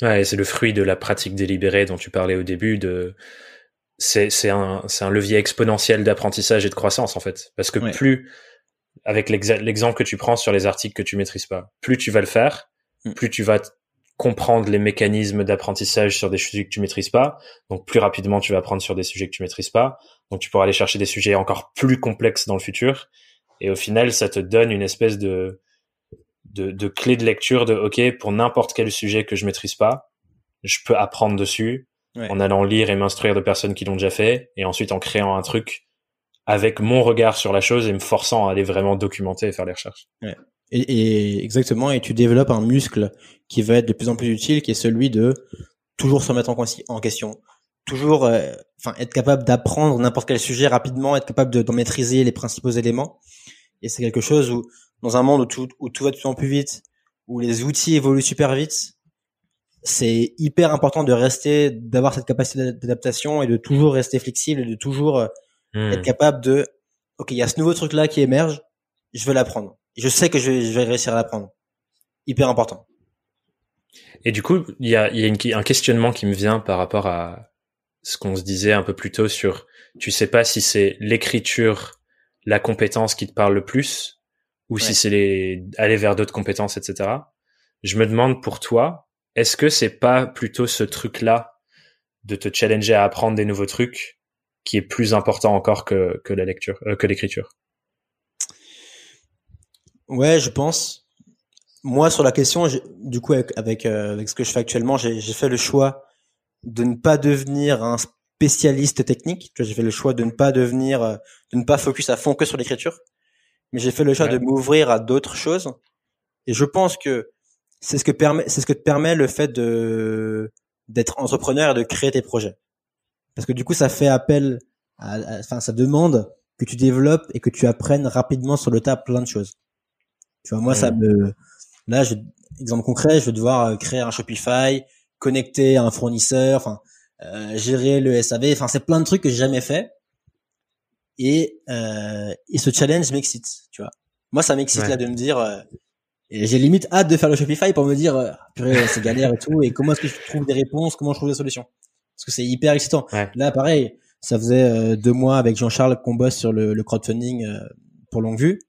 Ouais, c'est le fruit de la pratique délibérée dont tu parlais au début de c'est c'est un c'est un levier exponentiel d'apprentissage et de croissance en fait parce que plus avec l'exemple que tu prends sur les articles que tu maîtrises pas, plus tu vas le faire, mm. plus tu vas comprendre les mécanismes d'apprentissage sur des sujets que tu maîtrises pas. Donc plus rapidement tu vas apprendre sur des sujets que tu maîtrises pas. Donc tu pourras aller chercher des sujets encore plus complexes dans le futur. Et au final, ça te donne une espèce de de, de clé de lecture de OK pour n'importe quel sujet que je maîtrise pas, je peux apprendre dessus en allant lire et m'instruire de personnes qui l'ont déjà fait et ensuite en créant un truc avec mon regard sur la chose et me forçant à aller vraiment documenter et faire les recherches. Ouais. Et, et, exactement, et tu développes un muscle qui va être de plus en plus utile, qui est celui de toujours se remettre en, en question, toujours, euh, enfin, être capable d'apprendre n'importe quel sujet rapidement, être capable d'en maîtriser les principaux éléments. Et c'est quelque chose où, dans un monde où tout, où tout va de plus en plus vite, où les outils évoluent super vite, c'est hyper important de rester, d'avoir cette capacité d'adaptation et de toujours rester flexible et de toujours euh, hmm. être capable de, ok, il y a ce nouveau truc là qui émerge, je veux l'apprendre je sais que je vais, je vais réussir à l'apprendre. Hyper important. Et du coup, il y a, y a un questionnement qui me vient par rapport à ce qu'on se disait un peu plus tôt sur, tu sais pas si c'est l'écriture, la compétence qui te parle le plus, ou si c'est les, aller vers d'autres compétences, etc. Je me demande pour toi, est-ce que c'est pas plutôt ce truc-là de te challenger à apprendre des nouveaux trucs qui est plus important encore que, que la lecture, euh, que l'écriture? Ouais, je pense. Moi, sur la question, du coup, avec, avec, euh, avec, ce que je fais actuellement, j'ai fait le choix de ne pas devenir un spécialiste technique. J'ai fait le choix de ne pas devenir, euh, de ne pas focus à fond que sur l'écriture. Mais j'ai fait le choix de m'ouvrir à d'autres choses. Et je pense que c'est ce que permet, c'est ce que te permet le fait de d'être entrepreneur et de créer tes projets. Parce que du coup, ça fait appel, à, enfin, ça demande que tu développes et que tu apprennes rapidement sur le tas plein de choses. Tu vois, moi, ça me, là, je, exemple concret, je vais devoir euh, créer un Shopify, connecter un fournisseur, enfin, euh, gérer le SAV, enfin, c'est plein de trucs que j'ai jamais fait. Et, euh, et ce challenge m'excite, tu vois. Moi, ça m'excite là de me dire, euh, j'ai limite hâte de faire le Shopify pour me dire, euh, purée, c'est galère et tout, et comment est-ce que je trouve des réponses, comment je trouve des solutions. Parce que c'est hyper excitant. Là, pareil, ça faisait deux mois avec Jean-Charles qu'on bosse sur le, le crowdfunding pour longue vue.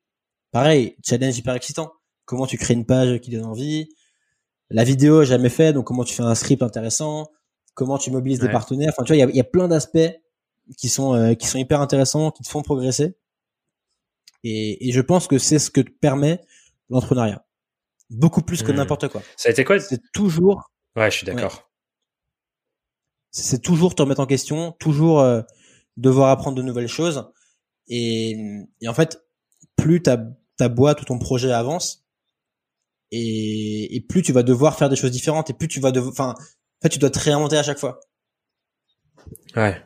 Pareil, challenge hyper excitant. Comment tu crées une page qui donne envie. La vidéo, jamais fait, donc comment tu fais un script intéressant. Comment tu mobilises des partenaires. Enfin, tu vois, il y a, plein d'aspects qui sont euh, qui sont hyper intéressants, qui te font progresser. Et, je pense que c'est ce que te permet l'entrepreneuriat. Beaucoup plus que hmm. n'importe quoi. Ça a été quoi C'est toujours. Ouais, je suis d'accord. C'est toujours te remettre en question, toujours euh, devoir apprendre de nouvelles choses. Et, et en fait, plus ta ta boîte ou ton projet avance et, et plus tu vas devoir faire des choses différentes et plus tu vas devoir enfin en fait tu dois te réinventer à chaque fois ouais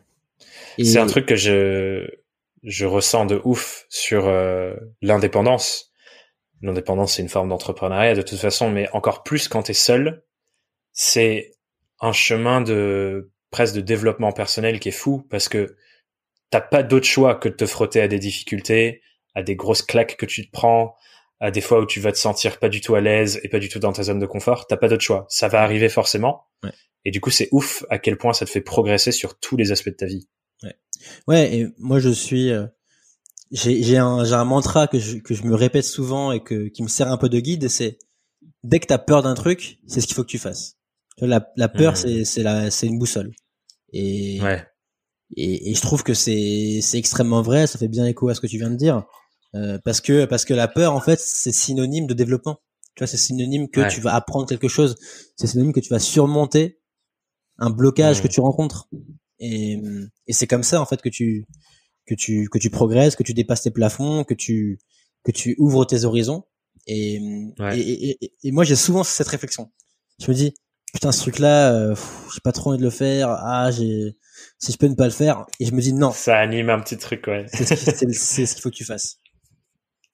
c'est un truc que je je ressens de ouf sur euh, l'indépendance l'indépendance c'est une forme d'entrepreneuriat de toute façon mais encore plus quand tu es seul c'est un chemin de presque de développement personnel qui est fou parce que t'as pas d'autre choix que de te frotter à des difficultés à des grosses claques que tu te prends, à des fois où tu vas te sentir pas du tout à l'aise et pas du tout dans ta zone de confort, t'as pas d'autre choix. Ça va arriver forcément. Et du coup, c'est ouf à quel point ça te fait progresser sur tous les aspects de ta vie. Ouais, et moi je suis euh, j'ai un un mantra que je que je me répète souvent et que qui me sert un peu de guide, c'est dès que tu as peur d'un truc, c'est ce qu'il faut que tu fasses. La, la peur, mmh. c'est la c'est une boussole. Et, ouais. et, et je trouve que c'est c'est extrêmement vrai. Ça fait bien écho à ce que tu viens de dire, euh, parce que parce que la peur, en fait, c'est synonyme de développement. Tu vois, c'est synonyme que tu vas apprendre quelque chose. C'est synonyme que tu vas surmonter un blocage mmh. que tu rencontres. Et, et c'est comme ça en fait que tu que tu que tu progresses, que tu dépasses tes plafonds, que tu que tu ouvres tes horizons. Et, et, et, et, moi j'ai souvent cette réflexion. Je me dis putain ce truc là, euh, j'ai pas trop envie de le faire. Ah j'ai si je peux ne pas le faire. Et je me dis non. Ça anime un petit truc ouais. c'est ce qu'il faut que tu fasses.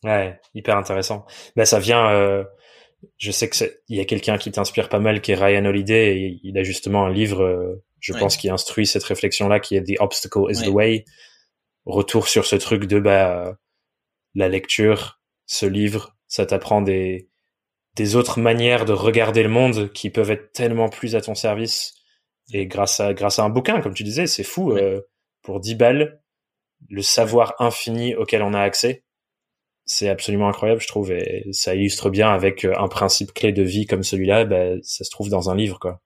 Ouais, hyper intéressant. Ben ça vient. Euh, je sais que il y a quelqu'un qui t'inspire pas mal, qui est Ryan Holiday, et il a justement un livre, euh, je pense, qui instruit cette réflexion-là, qui est The Obstacle is the Way. Retour sur ce truc de bah la lecture, ce livre, ça t'apprend des des autres manières de regarder le monde qui peuvent être tellement plus à ton service. Et grâce à grâce à un bouquin, comme tu disais, c'est fou. Euh, pour 10 balles, le savoir infini auquel on a accès, c'est absolument incroyable, je trouve, et ça illustre bien avec euh, un principe clé de vie comme celui-là, bah, ça se trouve dans un livre, quoi.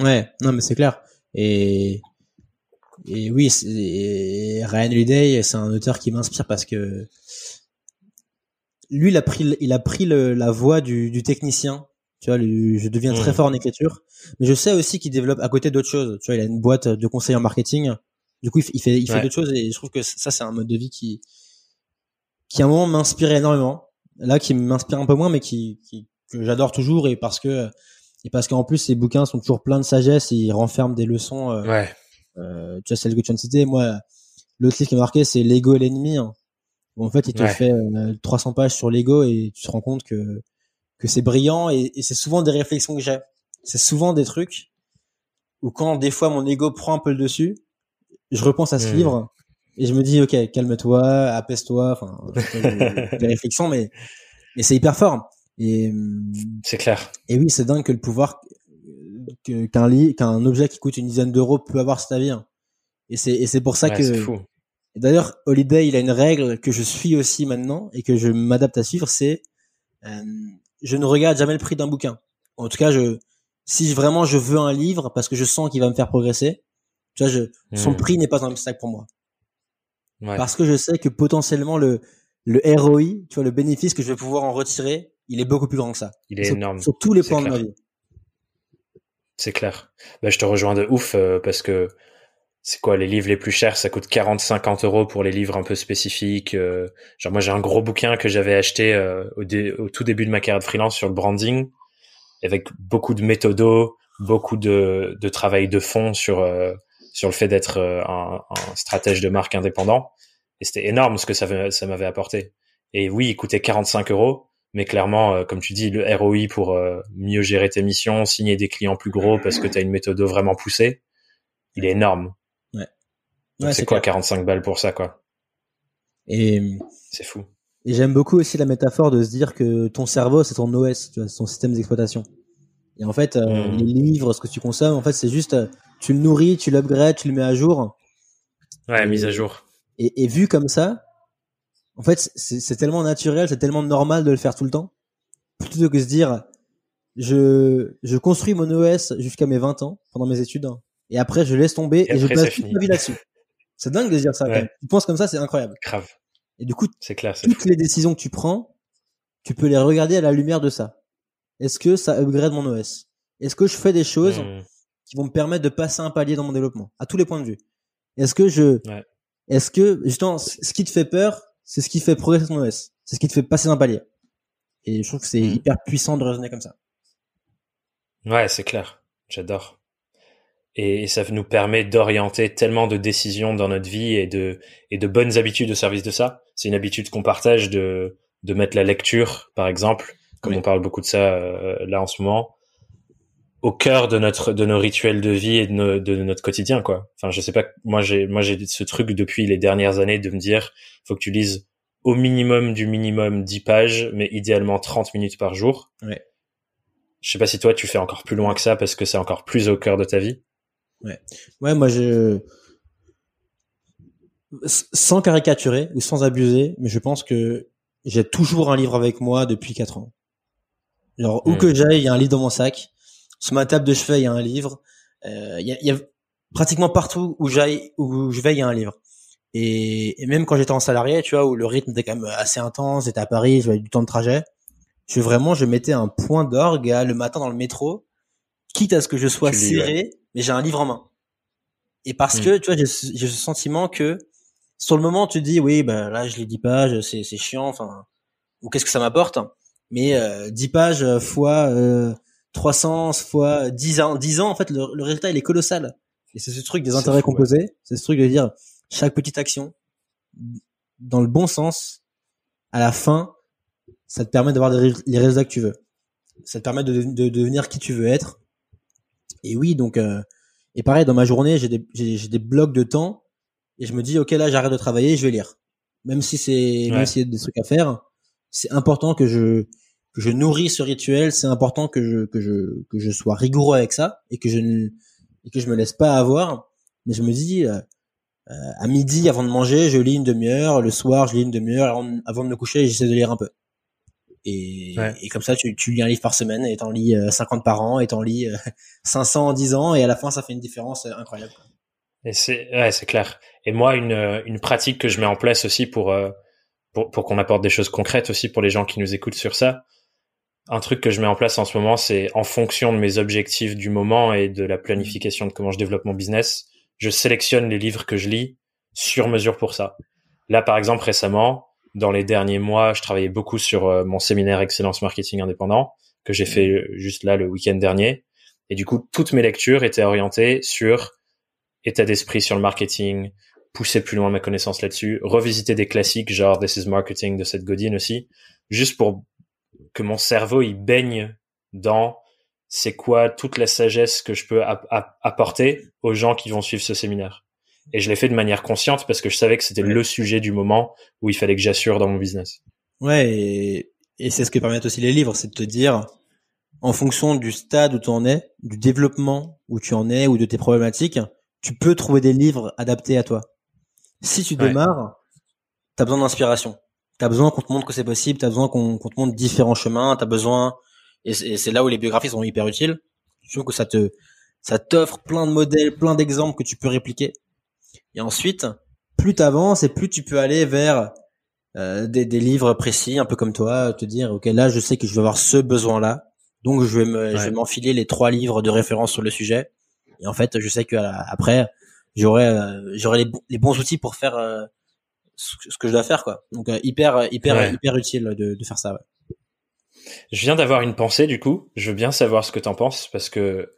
Ouais, non, mais c'est clair. Et, et oui, Ryan Holiday, c'est un auteur qui m'inspire parce que lui, il a pris, il a pris le, la voie du, du technicien. Tu vois, je deviens très mmh. fort en écriture, mais je sais aussi qu'il développe à côté d'autres choses. Tu vois, il a une boîte de conseils en marketing. Du coup, il fait, il fait d'autres choses et je trouve que ça, c'est un mode de vie qui, qui à un moment m'inspirait énormément. Là, qui m'inspire un peu moins, mais qui, qui que j'adore toujours et parce que et parce qu'en plus ces bouquins sont toujours pleins de sagesse et ils renferment des leçons. Euh, ouais. Euh, tu vois celle que tu viens de citer. Moi, l'autre livre qui m'a marqué, c'est l'ego et l'ennemi. Hein. en fait, il te fait 300 euh, pages sur l'ego et tu te rends compte que que c'est brillant et, et c'est souvent des réflexions que j'ai. C'est souvent des trucs où quand des fois mon ego prend un peu le dessus, je repense à ce hmm. livre et je me dis ok calme-toi apaise-toi enfin des réflexions mais mais c'est hyper fort et c'est clair et oui c'est dingue que le pouvoir qu'un lit qu'un objet qui coûte une dizaine d'euros peut avoir ta vie hein. et c'est et c'est pour ça que fou. d'ailleurs Holiday il a une règle que je suis aussi maintenant et que je m'adapte à suivre c'est euh, je ne regarde jamais le prix d'un bouquin en tout cas je si vraiment je veux un livre parce que je sens qu'il va me faire progresser tu vois je son hmm. prix n'est pas un obstacle pour moi parce que je sais que potentiellement le le ROI, tu vois, le bénéfice que je vais pouvoir en retirer, il est beaucoup plus grand que ça. Il est énorme. Sur tous les points de ma vie. C'est clair. Bah, je te rejoins de ouf euh, parce que c'est quoi les livres les plus chers Ça coûte 40-50 euros pour les livres un peu spécifiques. Euh, genre moi j'ai un gros bouquin que j'avais acheté euh, au, au, tout début de ma carrière de freelance sur le branding, avec beaucoup de méthodos, beaucoup de, de travail de fond sur sur le fait d'être un, un, stratège de marque indépendant. Et c'était énorme ce que ça, ça m'avait apporté. Et oui, il coûtait 45 euros, mais clairement, euh, comme tu dis, le ROI pour euh, mieux gérer tes missions, signer des clients plus gros parce que tu as une méthode vraiment poussée, il est énorme. Ouais. c'est quoi 45 balles pour ça, quoi? Et c'est fou. Et j'aime beaucoup aussi la métaphore de se dire que ton cerveau, c'est ton OS, tu vois, ton système d'exploitation. Et en fait, hmm. les livres, ce que tu consommes, en fait, c'est juste tu le nourris, tu l'upgrades, tu le mets à jour. Ouais, mise à jour. Et, et, vu comme ça, en fait, c'est tellement naturel, c'est tellement normal de le faire tout le temps, plutôt que de se dire, je, je construis mon OS jusqu'à mes 20 ans, pendant mes études, et après je laisse tomber et, je base toute ma vie là-dessus. C'est dingue de se dire ça. Tu penses comme ça, c'est incroyable. Grave. Et du coup, clair, toutes les décisions que tu prends, tu peux les regarder à la lumière de ça. Est-ce que ça upgrade mon OS Est-ce que je fais des choses hmm qui vont me permettre de passer un palier dans mon développement, à tous les points de vue. Est-ce que je, est-ce que justement, ce qui te fait peur, c'est ce qui fait progresser ton OS, c'est ce qui te fait passer un palier. Et je trouve que c'est mm. hyper puissant de raisonner comme ça. Ouais, c'est clair. J'adore. Et, ça nous permet d'orienter tellement de décisions dans notre vie et de et de bonnes habitudes au service de ça. C'est une habitude qu'on partage de de mettre la lecture, par exemple, comme on parle beaucoup de ça euh, là en ce moment au cœur de notre de nos rituels de vie et de, de notre quotidien quoi. Enfin je sais pas moi j'ai moi j'ai ce truc depuis les dernières années de me dire faut que tu lises au minimum du minimum 10 pages mais idéalement 30 minutes par jour. Ouais. Je sais pas si toi tu fais encore plus loin que ça parce que c'est encore plus au cœur de ta vie. Ouais. Ouais, moi je sans caricaturer ou sans abuser, mais je pense que j'ai toujours un livre avec moi depuis 4 ans. Genre où hmm. que j'aille, il y a un livre dans mon sac. Sur ma table de chevet, il y a un livre. Euh, il y, a, pratiquement partout où j'aille, où je vais, il y a un livre. Et, même quand j'étais en salarié, tu vois, où le rythme était quand même assez intense, j'étais à Paris, j'avais du temps de trajet. Je vraiment, je mettais un point d'orgue le matin dans le métro, quitte à ce que je sois serré, mais j'ai un livre en main. Et parce hmm. que, tu vois, j'ai ce sentiment que sur le moment, tu te dis, oui, bah là, je lis 10 pages, c'est chiant, enfin, ou qu'est-ce que ça m'apporte Mais euh, 10 pages fois euh, 300 fois 10 ans, 10 ans, en fait, le, résultat, il est colossal. Et c'est ce truc des intérêts composés, c'est ce truc de dire chaque petite action dans le bon sens, à la fin, ça te permet d'avoir les résultats que tu veux. Ça te permet de, de, devenir qui tu veux être. Et oui, donc, euh, et pareil, dans ma journée, j'ai des, j'ai, des blocs de temps et je me dis, ok, là, j'arrête de travailler, je vais lire. Même si c'est, même s'il y a des trucs à faire, c'est important que je, que je nourris ce rituel. C'est important que je, que je, que je sois rigoureux avec ça et que je ne, et que je me laisse pas avoir. Mais je me dis, euh, euh à midi, avant de manger, je lis une demi-heure. Le soir, je lis une demi-heure. Avant, avant, de me coucher, j'essaie de lire un peu. Et, et comme ça, tu, tu lis un livre par semaine et t'en lis 50 euh, par an et t'en lis 500 en 10 ans et à la fin, ça fait une différence euh, incroyable. Et c'est ouais, c'est clair. Et moi, une, une pratique que je mets en place aussi pour pour, pour qu'on apporte des choses concrètes aussi pour les gens qui nous écoutent sur ça. Un truc que je mets en place en ce moment, c'est en fonction de mes objectifs du moment et de la planification de comment je développe mon business, je sélectionne les livres que je lis sur mesure pour ça. Là, par exemple, récemment, dans les derniers mois, je travaillais beaucoup sur euh, mon séminaire Excellence Marketing Indépendant que j'ai fait euh, juste là le week-end dernier. Et du coup, toutes mes lectures étaient orientées sur état d'esprit sur le marketing, pousser plus loin ma connaissance là-dessus, revisiter des classiques genre This is Marketing de Seth Godin aussi, juste pour que mon cerveau il baigne dans c'est quoi toute la sagesse que je peux apporter aux gens qui vont suivre ce séminaire. Et je l'ai fait de manière consciente parce que je savais que c'était le sujet du moment où il fallait que j'assure dans mon business. Ouais, et, et c'est ce que permettent aussi les livres, c'est de te dire, en fonction du stade où tu en es, du développement où tu en es ou de tes problématiques, tu peux trouver des livres adaptés à toi. Si tu démarres, tu as besoin d'inspiration. Tu as besoin qu'on te montre que c'est possible, tu as besoin qu'on te montre différents chemins, tu as besoin et c'est là où les biographies sont hyper utiles. Je trouve que ça te ça t'offre plein de modèles, plein d'exemples que tu peux répliquer. Et ensuite, plus tu avances et plus tu peux aller vers euh, des, des, livres précis, un peu comme toi, te dire ok là je sais que je vais avoir ce besoin là, donc je vais me je vais m'enfiler les trois livres de référence sur le sujet. Et en fait, je sais que après j'aurai euh, j'aurai les, bons outils pour faire euh, ce que je dois faire quoi. Donc euh, hyper hyper hyper utile de, de faire ça. Ouais. Je viens d'avoir une pensée du coup. Je veux bien savoir ce que t'en penses parce que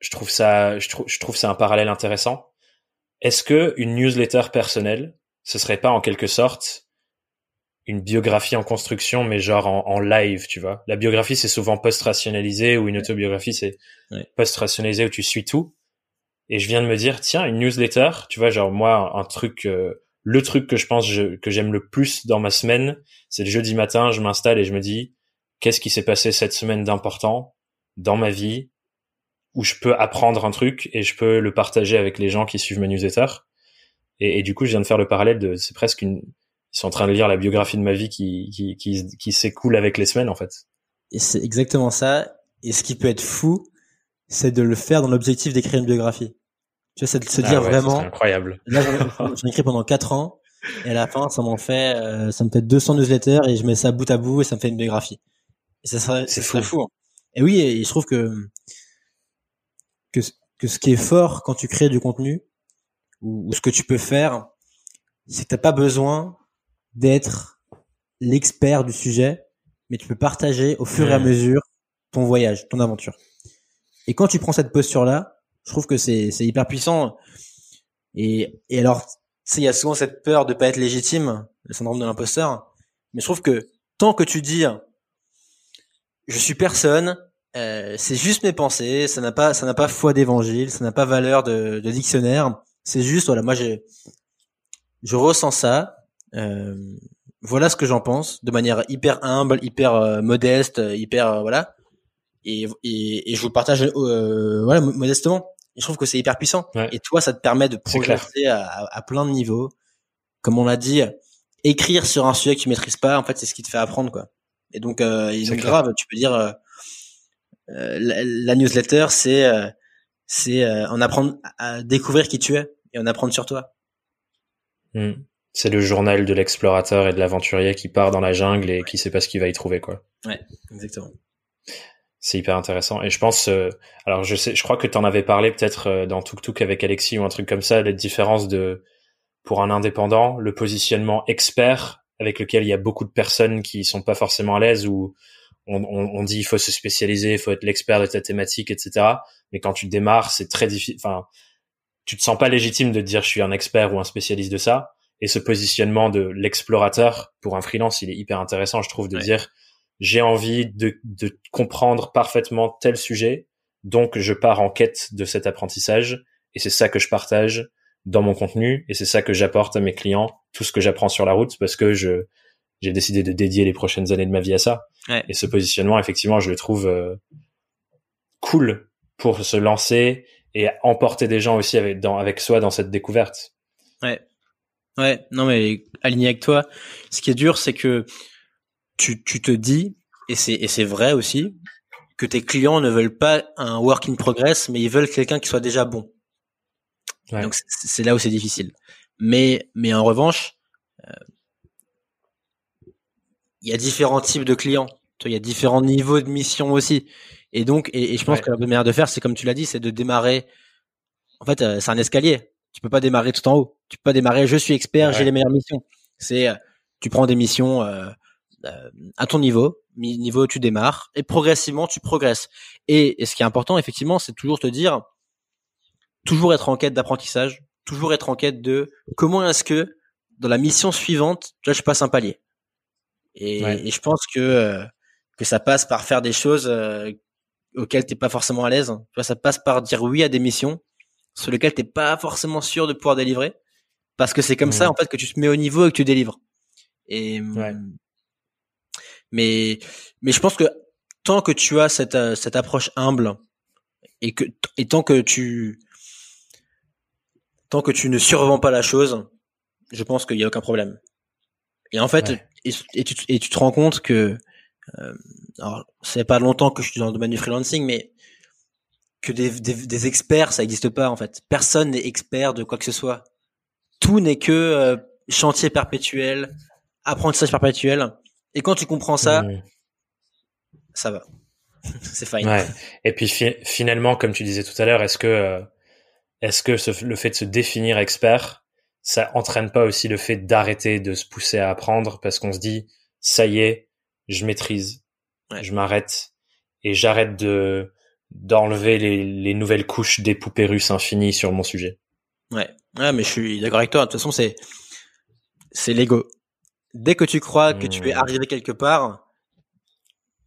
je trouve ça je trouve je trouve ça un parallèle intéressant. Est-ce que une newsletter personnelle, ce serait pas en quelque sorte une biographie en construction, mais genre en, en live, tu vois? La biographie, c'est souvent post-rationalisé, ou une autobiographie, c'est post-rationalisé où tu suis tout et je viens de me dire tiens une newsletter tu vois genre moi un truc euh, le truc que je pense que j'aime le plus dans ma semaine c'est le jeudi matin je m'installe et je me dis qu'est-ce qui s'est passé cette semaine d'important dans ma vie où je peux apprendre un truc et je peux le partager avec les gens qui suivent ma newsletter? Et, du coup je viens de faire le parallèle de c'est presque une ils sont en train de lire la biographie de ma vie qui qui, qui s'écoule avec les semaines en fait. Et c'est exactement ça. Et ce qui peut être fou c'est de le faire dans l'objectif d'écrire une biographie. Tu vois, c'est de se ah dire vraiment. incroyable. Là, j'en ai écrit pendant quatre ans, et à la fin, ça m'en fait, euh, ça me fait 200 newsletters, et je mets ça bout à bout, et ça me fait une biographie. Et ça serait, c'est fou. fou. Hein. Et oui, et je trouve que, que, que ce qui est fort quand tu crées du contenu, ou, ce que tu peux faire, c'est que t'as pas besoin d'être l'expert du sujet, mais tu peux partager au fur et à mesure ton voyage, ton aventure. Et quand tu prends cette posture-là, je trouve que c'est hyper puissant. Et et alors, il y a souvent cette peur de pas être légitime, le syndrome de l'imposteur. Mais je trouve que tant que tu dis je suis personne, euh, c'est juste mes pensées, ça n'a pas ça n'a pas foi d'évangile, ça n'a pas valeur de, de dictionnaire. C'est juste voilà, moi j'ai je ressens ça. Euh, voilà ce que j'en pense, de manière hyper humble, hyper euh, modeste, hyper euh, voilà et, et, et je vous partage euh, voilà modestement. Et je trouve que c'est hyper puissant. Et toi, ça te permet de progresser à, à, plein de niveaux. Comme on l'a dit, écrire sur un sujet que tu maîtrises pas, en fait, c'est ce qui te fait apprendre, quoi. Et donc, euh, donc grave, tu peux dire euh, euh la, la, newsletter, c'est euh, c'est en apprendre à découvrir qui tu es et en apprendre sur toi. Hmm. C'est le journal de l'explorateur et de l'aventurier qui part dans la jungle et qui sait pas ce qu'il va y trouver, quoi. Ouais, exactement. C'est hyper intéressant. Et je pense, euh, alors je sais, je crois que tu en avais parlé peut-être euh, dans Tuk Tuk avec Alexis ou un truc comme ça, la différence de, pour un indépendant, le positionnement expert avec lequel il y a beaucoup de personnes qui sont pas forcément à l'aise ou on, on, on, dit il faut se spécialiser, il faut être l'expert de ta thématique, etc. Mais quand tu démarres, c'est très difficile. Enfin, tu te sens pas légitime de dire je suis un expert ou un spécialiste de ça. Et ce positionnement de l'explorateur pour un freelance, il est hyper intéressant, je trouve, de dire j'ai envie de, de comprendre parfaitement tel sujet, donc je pars en quête de cet apprentissage et c'est ça que je partage dans mon contenu et c'est ça que j'apporte à mes clients, tout ce que j'apprends sur la route parce que je j'ai décidé de dédier les prochaines années de ma vie à ça. Et ce positionnement, effectivement, je le trouve euh, cool pour se lancer et emporter des gens aussi avec, dans, avec soi dans cette découverte. Ouais. Ouais, non mais aligné avec toi. Ce qui est dur, c'est que tu, tu te dis, et c'est, et c'est vrai aussi, que tes clients ne veulent pas un work in progress, mais ils veulent quelqu'un qui soit déjà bon. Donc c'est là où c'est difficile. Mais, mais en revanche, euh, il y a différents types de clients. Il y a différents niveaux de mission aussi. Et donc, et, je pense que la manière de faire, c'est comme tu l'as dit, c'est de démarrer. En fait, euh, c'est un escalier. Tu peux pas démarrer tout en haut. Tu peux pas démarrer. Je suis expert, j'ai les meilleures missions. C'est, euh, tu prends des missions à ton niveau, niveau tu démarres et progressivement tu progresses. Et, et ce qui est important effectivement, c'est toujours te dire, toujours être en quête d'apprentissage, toujours être en quête de comment est-ce que dans la mission suivante, là je passe un palier. Et, et je pense que euh, que ça passe par faire des choses euh, auxquelles t'es pas forcément à l'aise. Tu vois, ça passe par dire oui à des missions sur lesquelles t'es pas forcément sûr de pouvoir délivrer, parce que c'est comme ça en fait que tu te mets au niveau et que tu délivres. Et ouais. Mais, mais je pense que tant que tu as cette, euh, cette approche humble et que, et tant que tu, tant que tu ne survends pas la chose, je pense qu'il y a aucun problème. Et en fait, et, tu, et tu te rends compte que, euh, alors c'est pas longtemps que je suis dans le domaine du freelancing, mais que des, des, des experts, ça n'existe pas en fait. Personne n'est expert de quoi que ce soit. Tout n'est que euh, chantier perpétuel, apprentissage perpétuel. Et quand tu comprends ça, ça va. c'est fine. Ouais. Et puis finalement, comme tu disais tout à l'heure, est-ce que euh, est-ce que le fait de se définir expert, ça entraîne pas aussi le fait d'arrêter de se pousser à apprendre parce qu'on se dit ça y est, je maîtrise, je m'arrête et j'arrête de d'enlever les, les nouvelles couches des poupées russes infinies sur mon sujet? Ouais, ouais, mais je suis d'accord avec toi. De toute façon, c'est c'est l'ego dès que tu crois que tu es mmh. arrivé quelque part,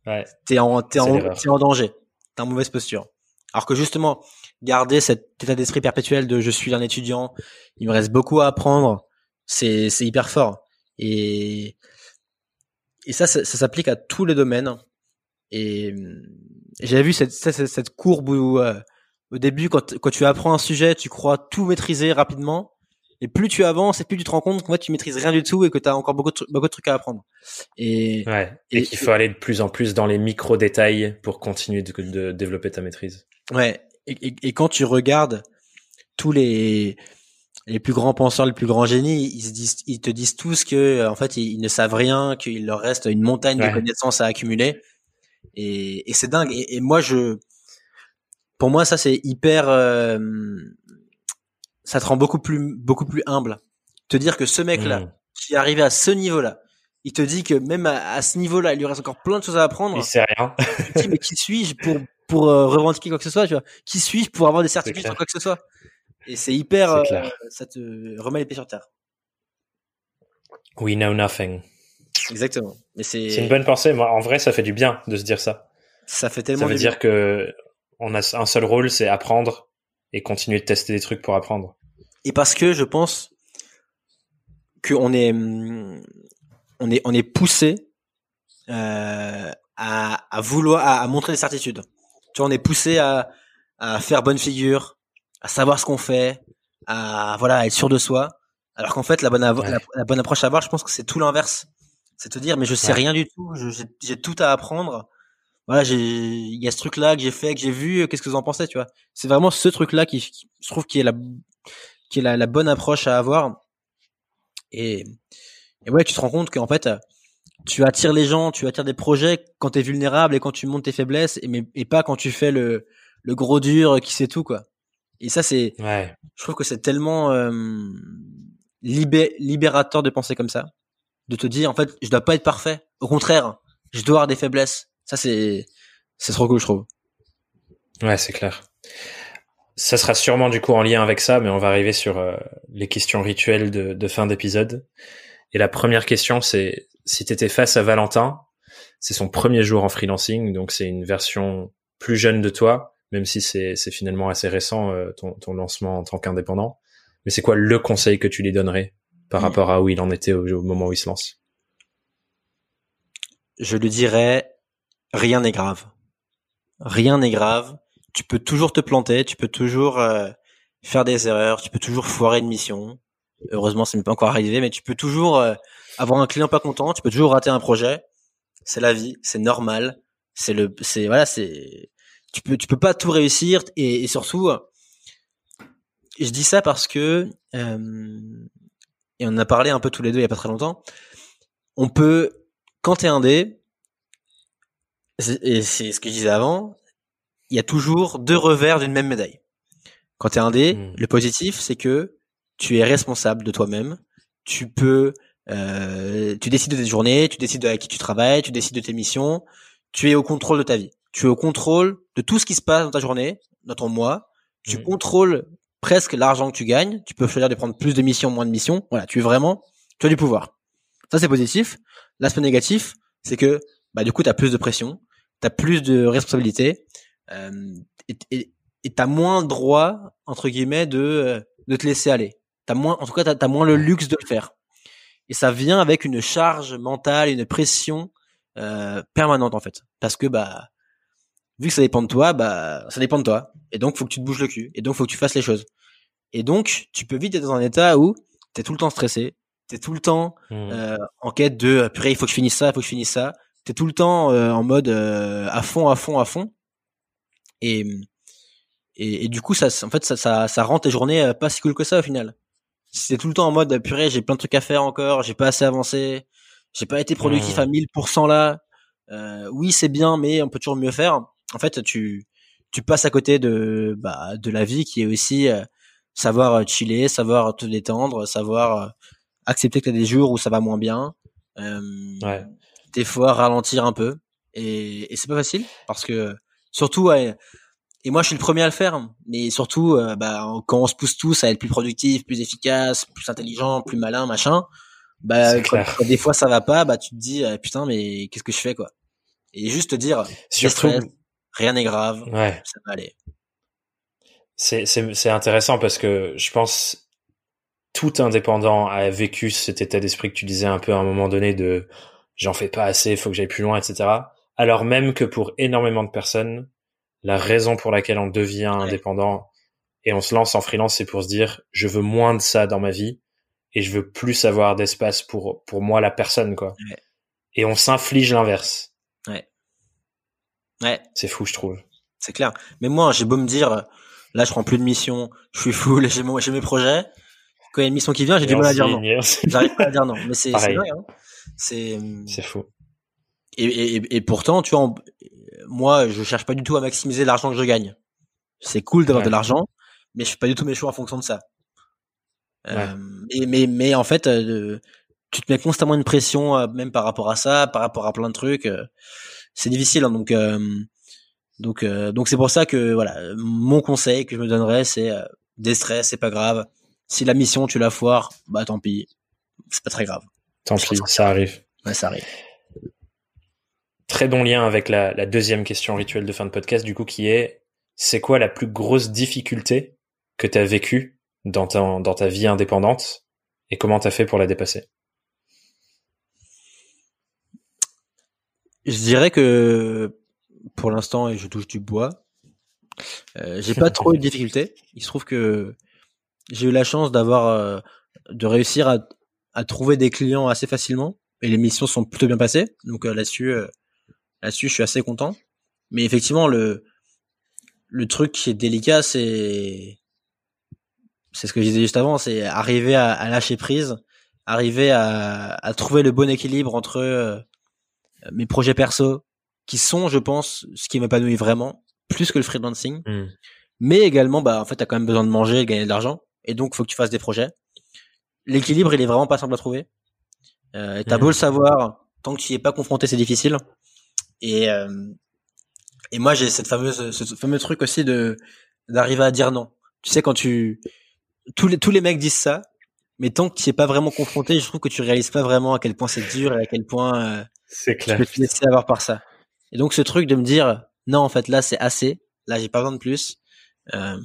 ouais. t'es en, t'es en, es en danger. T'es en mauvaise posture. Alors que justement, garder cet état d'esprit perpétuel de je suis un étudiant, il me reste beaucoup à apprendre, c'est, c'est hyper fort. Et, et ça, ça, s'applique à tous les domaines. Et j'avais vu cette, cette, cette courbe où, euh, au début, quand, quand tu apprends un sujet, tu crois tout maîtriser rapidement. Et plus tu avances, et plus tu te rends compte qu'en fait tu maîtrises rien du tout et que tu as encore beaucoup de, beaucoup de trucs à apprendre. Et, ouais, et, qu'il faut aller de plus en plus dans les micro détails pour continuer de, de développer ta maîtrise. Ouais. Et, et, quand tu regardes tous les les plus grands penseurs, les plus grands génies, ils, se disent, ils te disent tous que en fait ils, ne savent rien, qu'il leur reste une montagne de connaissances à accumuler. Et, et c'est dingue. Et, moi je, pour moi ça c'est hyper euh, ça te rend beaucoup plus beaucoup plus humble. Te dire que ce mec-là, mm. qui est arrivé à ce niveau-là, il te dit que même à, ce niveau-là, il lui reste encore plein de choses à apprendre. Il sait rien. tu te dis mais qui suis-je pour pour euh, revendiquer quoi que ce soit, tu vois? Qui suis-je pour avoir des certitudes sur quoi que ce soit? Et c'est hyper, euh, ça te remet les pieds sur terre. We know nothing. Exactement. C'est. Une bonne pensée. Moi, en vrai, ça fait du bien de se dire ça. Ça fait tellement. Ça veut dire que on a un seul rôle, c'est apprendre et continuer de tester des trucs pour apprendre. Et parce que je pense qu'on est on est on est poussé euh, à, à vouloir à, montrer des certitudes. Tu vois, on est poussé à, à faire bonne figure, à savoir ce qu'on fait, à voilà, être sûr de soi. Alors qu'en fait, la bonne la, bonne approche à avoir, je pense que c'est tout l'inverse. C'est te dire, mais je sais rien du tout, j'ai tout à apprendre. Voilà, j'ai, il y a ce truc-là que j'ai fait, que j'ai vu. Qu'est-ce que vous en pensez, tu vois? C'est vraiment ce truc-là qui, je trouve, qui est la, qui est la, la, bonne approche à avoir. Et, et ouais, tu te rends compte qu'en fait, tu attires les gens, tu attires des projets quand tu es vulnérable et quand tu montes tes faiblesses, et, mais, et pas quand tu fais le, le gros dur qui sait tout, quoi. Et ça, c'est, ouais. je trouve que c'est tellement euh, libé libérateur de penser comme ça de te dire en fait je dois pas être parfait au contraire je dois avoir des faiblesses ça c'est c'est trop cool je trouve. Ouais c'est clair. Ça sera sûrement du coup en lien avec ça mais on va arriver sur euh, les questions rituelles de, de fin d'épisode. Et la première question c'est si tu étais face à Valentin c'est son premier jour en freelancing donc c'est une version plus jeune de toi même si c'est c'est finalement assez récent euh, ton, ton lancement en tant qu'indépendant. Mais c'est quoi le conseil que tu lui donnerais par mm. rapport à où il en était au, moment où il se lance? Je lui dirais rien n'est grave. Rien n'est grave. Tu peux toujours te planter, tu peux toujours euh, faire des erreurs, tu peux toujours foirer une mission. Heureusement, ça n'est pas encore arrivé, mais tu peux toujours euh, avoir un client pas content, tu peux toujours rater un projet. C'est la vie, c'est normal. C'est le, c'est voilà, c'est tu peux tu peux pas tout réussir et, et surtout, je dis ça parce que euh, et on en a parlé un peu tous les deux il y a pas très longtemps. On peut, quand t'es indé, et c'est ce que je disais avant, il y a toujours deux revers d'une même médaille. Quand t'es indé, mmh. le positif, c'est que tu es responsable de toi-même. Tu peux, euh, tu décides de tes journées, tu décides de qui tu travailles, tu décides de tes missions. Tu es au contrôle de ta vie. Tu es au contrôle de tout ce qui se passe dans ta journée, dans ton mois. Tu mmh. contrôles presque l'argent que tu gagnes. Tu peux choisir de prendre plus de missions, moins de missions. Voilà, tu es vraiment, tu as du pouvoir. Ça, c'est positif. L'aspect négatif, c'est que, bah, du coup, tu as plus de pression, tu as plus de responsabilités, euh, et tu as moins droit, entre guillemets, de, euh, de te laisser aller. T'as moins, en tout cas, tu as, moins le luxe de le faire. Et ça vient avec une charge mentale, une pression euh, permanente, en fait. Parce que, bah, vu que ça dépend de toi, bah, ça dépend de toi. Et donc, faut que tu te bouges le cul. Et donc, faut que tu fasses les choses. Et donc, tu peux vite être dans un état où t'es tout le temps stressé, t'es tout le temps mmh. euh, en quête de euh, purée, il faut que je finisse ça, il faut que je finisse ça. T'es tout le temps euh, en mode euh, à fond, à fond, à fond. Et, et, et, du coup, ça, en fait, ça, ça, ça rend tes journées euh, pas si cool que ça au final. Si t'es tout le temps en mode purée, j'ai plein de trucs à faire encore, j'ai pas assez avancé, j'ai pas été productif mmh. à 1000% là. oui, c'est bien, mais on peut toujours mieux faire en fait, tu tu passes à côté de bah, de la vie qui est aussi euh, savoir euh, chiller, savoir te détendre, savoir euh, accepter que tu as des jours où ça va moins bien. ouais. Des fois ralentir un peu et, et c'est pas facile parce que surtout et moi je suis le premier à le faire mais surtout bah quand on se pousse tous à être plus productif, plus efficace, plus intelligent, plus malin, machin, bah des fois ça va pas, bah tu te dis putain mais qu'est-ce que je fais quoi? Et juste te dire surtout rien n'est grave, ouais. ça va aller. C'est, c'est, c'est intéressant parce que je pense tout indépendant a vécu cet état d'esprit que tu disais un peu à un moment donné de j'en fais pas assez, faut que j'aille plus loin, etc. Alors même que pour énormément de personnes, la raison pour laquelle on devient indépendant et on se lance en freelance, c'est pour se dire je veux moins de ça dans ma vie et je veux plus avoir d'espace pour pour moi la personne quoi. Et on s'inflige l'inverse. Ouais. Ouais. C'est fou, je trouve. C'est clair. Mais moi, j'ai beau me dire, là, je prends plus de missions, je suis full, j'ai mes projets. Quand il y a une mission qui vient, j'ai du mal à dire non. J'arrive pas à dire non. Mais c'est, c'est vrai, hein. C'est, c'est fou. Et, et, et, pourtant, tu vois, moi, je cherche pas du tout à maximiser l'argent que je gagne. C'est cool d'avoir de l'argent, mais je fais pas du tout mes choix en fonction de ça. Euh, et, mais, mais en fait, euh, tu te mets constamment une pression, euh, même par rapport à ça, par rapport à plein de trucs. Euh, c'est difficile. Hein, donc euh, donc euh, donc c'est pour ça que voilà, mon conseil que je me donnerais, c'est euh, des stress, c'est pas grave. Si la mission tu la foires, bah tant pis, c'est pas très grave. Tant pis, ça arrive. Ouais, ça arrive. Très bon lien avec la, la deuxième question rituelle de fin de podcast, du coup, qui est c'est quoi la plus grosse difficulté que tu as vécue dans ta, dans ta vie indépendante et comment tu as fait pour la dépasser? Je dirais que pour l'instant, et je touche du bois, euh, j'ai pas trop de difficultés. Il se trouve que j'ai eu la chance d'avoir, euh, de réussir à, à, trouver des clients assez facilement et les missions sont plutôt bien passées. Donc là-dessus, là-dessus, je suis assez content. Mais effectivement, le le truc qui est délicat, c'est c'est ce que je disais juste avant, c'est arriver à, à, lâcher prise, arriver à, à, trouver le bon équilibre entre euh, mes projets perso, qui sont, je pense, ce qui m'épanouit vraiment, plus que le freelancing, mm. mais également, bah, en fait, t'as quand même besoin de manger, et de gagner de l'argent, et donc, faut que tu fasses des projets. L'équilibre, il est vraiment pas simple à trouver. Euh, t'as beau le savoir, tant que tu y es pas confronté, c'est difficile. Et euh, et moi, j'ai cette fameuse, ce fameux truc aussi de d'arriver à dire non. Tu sais, quand tu tous les tous les mecs disent ça, mais tant que tu es pas vraiment confronté, je trouve que tu réalises pas vraiment à quel point c'est dur et à quel point euh, c'est clair. tu peux te laisser avoir par ça. Et donc ce truc de me dire non, en fait là c'est assez, là j'ai pas besoin de plus, euh,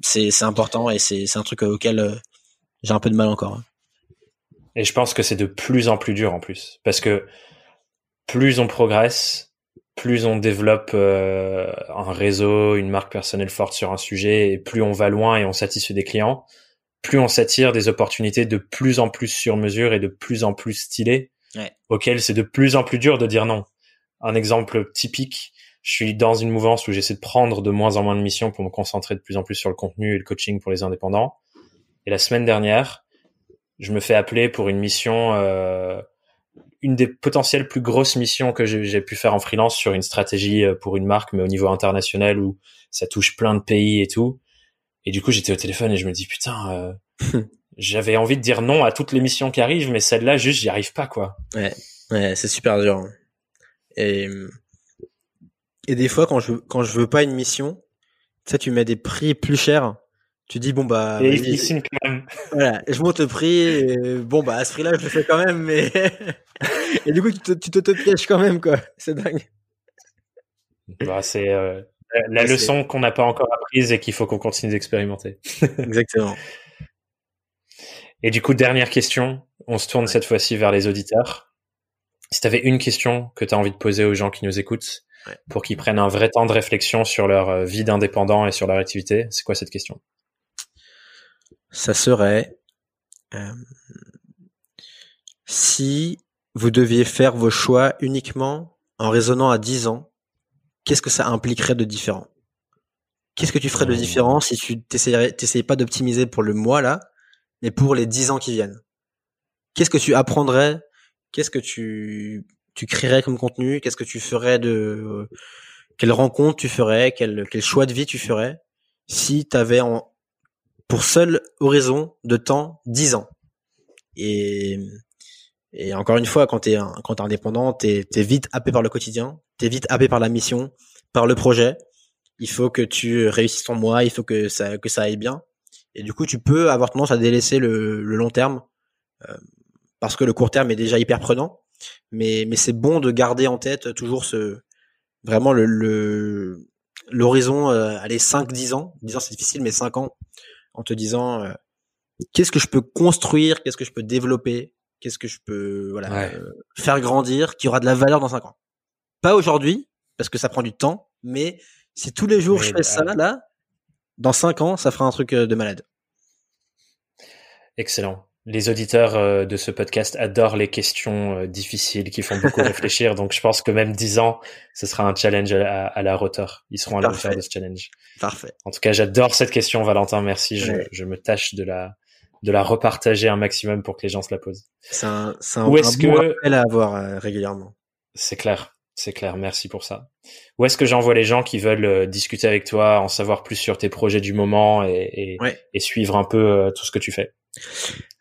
c'est important et c'est c'est un truc auquel j'ai un peu de mal encore. Hein. Et je pense que c'est de plus en plus dur en plus, parce que plus on progresse, plus on développe euh, un réseau, une marque personnelle forte sur un sujet, et plus on va loin et on satisfait des clients, plus on s'attire des opportunités de plus en plus sur mesure et de plus en plus stylées, auxquelles c'est de plus en plus dur de dire non. Un exemple typique, je suis dans une mouvance où j'essaie de prendre de moins en moins de missions pour me concentrer de plus en plus sur le contenu et le coaching pour les indépendants. Et la semaine dernière, je me fais appeler pour une mission euh, une des potentielles plus grosses missions que j'ai pu faire en freelance sur une stratégie euh, pour une marque, mais au niveau international où ça touche plein de pays et tout. Et du coup, j'étais au téléphone et je me dis putain, euh, j'avais envie de dire non à toutes les missions qui arrivent, mais celle-là, juste, j'y arrive pas quoi. Ouais, ouais, c'est super dur. Et et des fois, quand je quand je veux pas une mission, tu sais, tu mets des prix plus chers tu dis bon bah et il signe quand même. voilà je monte le prix et, bon bah à ce prix là je le fais quand même mais et du coup tu te, tu te, pièges quand même quoi. C'est dingue. Bah, c'est euh, la leçon qu'on n'a pas encore apprise et qu'il faut qu'on continue d'expérimenter. Exactement. Et du coup dernière question. On se tourne cette fois-ci vers les auditeurs. Si tu avais une question que tu as envie de poser aux gens qui nous écoutent pour qu'ils prennent un vrai temps de réflexion sur leur euh, vie d'indépendant et sur leur activité c'est quoi cette question? Ça serait euh, si vous deviez faire vos choix uniquement en raisonnant à 10 ans, qu'est-ce que ça impliquerait de différent? Qu'est-ce que tu ferais de mmh. différent si tu t'essayais pas d'optimiser pour le mois là, mais pour les 10 ans qui viennent? Qu'est-ce que tu apprendrais? Qu'est-ce que tu tu créerais comme contenu? Qu'est-ce que tu ferais de quelle rencontre tu ferais? Quel, quel choix de vie tu ferais? Si tu avais en, pour seul horizon de temps 10 ans. Et, et encore une fois, quand t'es quand t'es indépendant, t'es es vite happé par le quotidien, t'es vite happé par la mission, par le projet. Il faut que tu réussisses ton mois, il faut que ça que ça aille bien. Et du coup, tu peux avoir tendance à délaisser le, le long terme euh, parce que le court terme est déjà hyper prenant. Mais mais c'est bon de garder en tête toujours ce vraiment le l'horizon euh, allez 5 10 ans, 10 ans c'est difficile mais 5 ans en te disant euh, qu'est-ce que je peux construire, qu'est-ce que je peux développer, qu'est-ce que je peux voilà euh, faire grandir, qui aura de la valeur dans cinq ans. Pas aujourd'hui parce que ça prend du temps, mais si tous les jours je fais bah ça là, dans cinq ans, ça fera un truc euh, de malade. Excellent les auditeurs euh, de ce podcast adorent les questions euh, difficiles qui font beaucoup réfléchir. Donc, je pense que même 10 ans, ce sera un challenge à, à la hauteur. Ils seront à la hauteur de ce challenge. Parfait. En tout cas, j'adore cette question, Valentin. Merci. Je, je, me tâche de la, de la repartager un maximum pour que les gens se la posent. C'est un, c'est un, Où est-ce que... à avoir euh, régulièrement. C'est clair. C'est clair. Merci pour ça. Où est-ce que j'envoie les gens qui veulent discuter avec toi, en savoir plus sur tes projets du moment et, et, et suivre un peu tout ce que tu fais?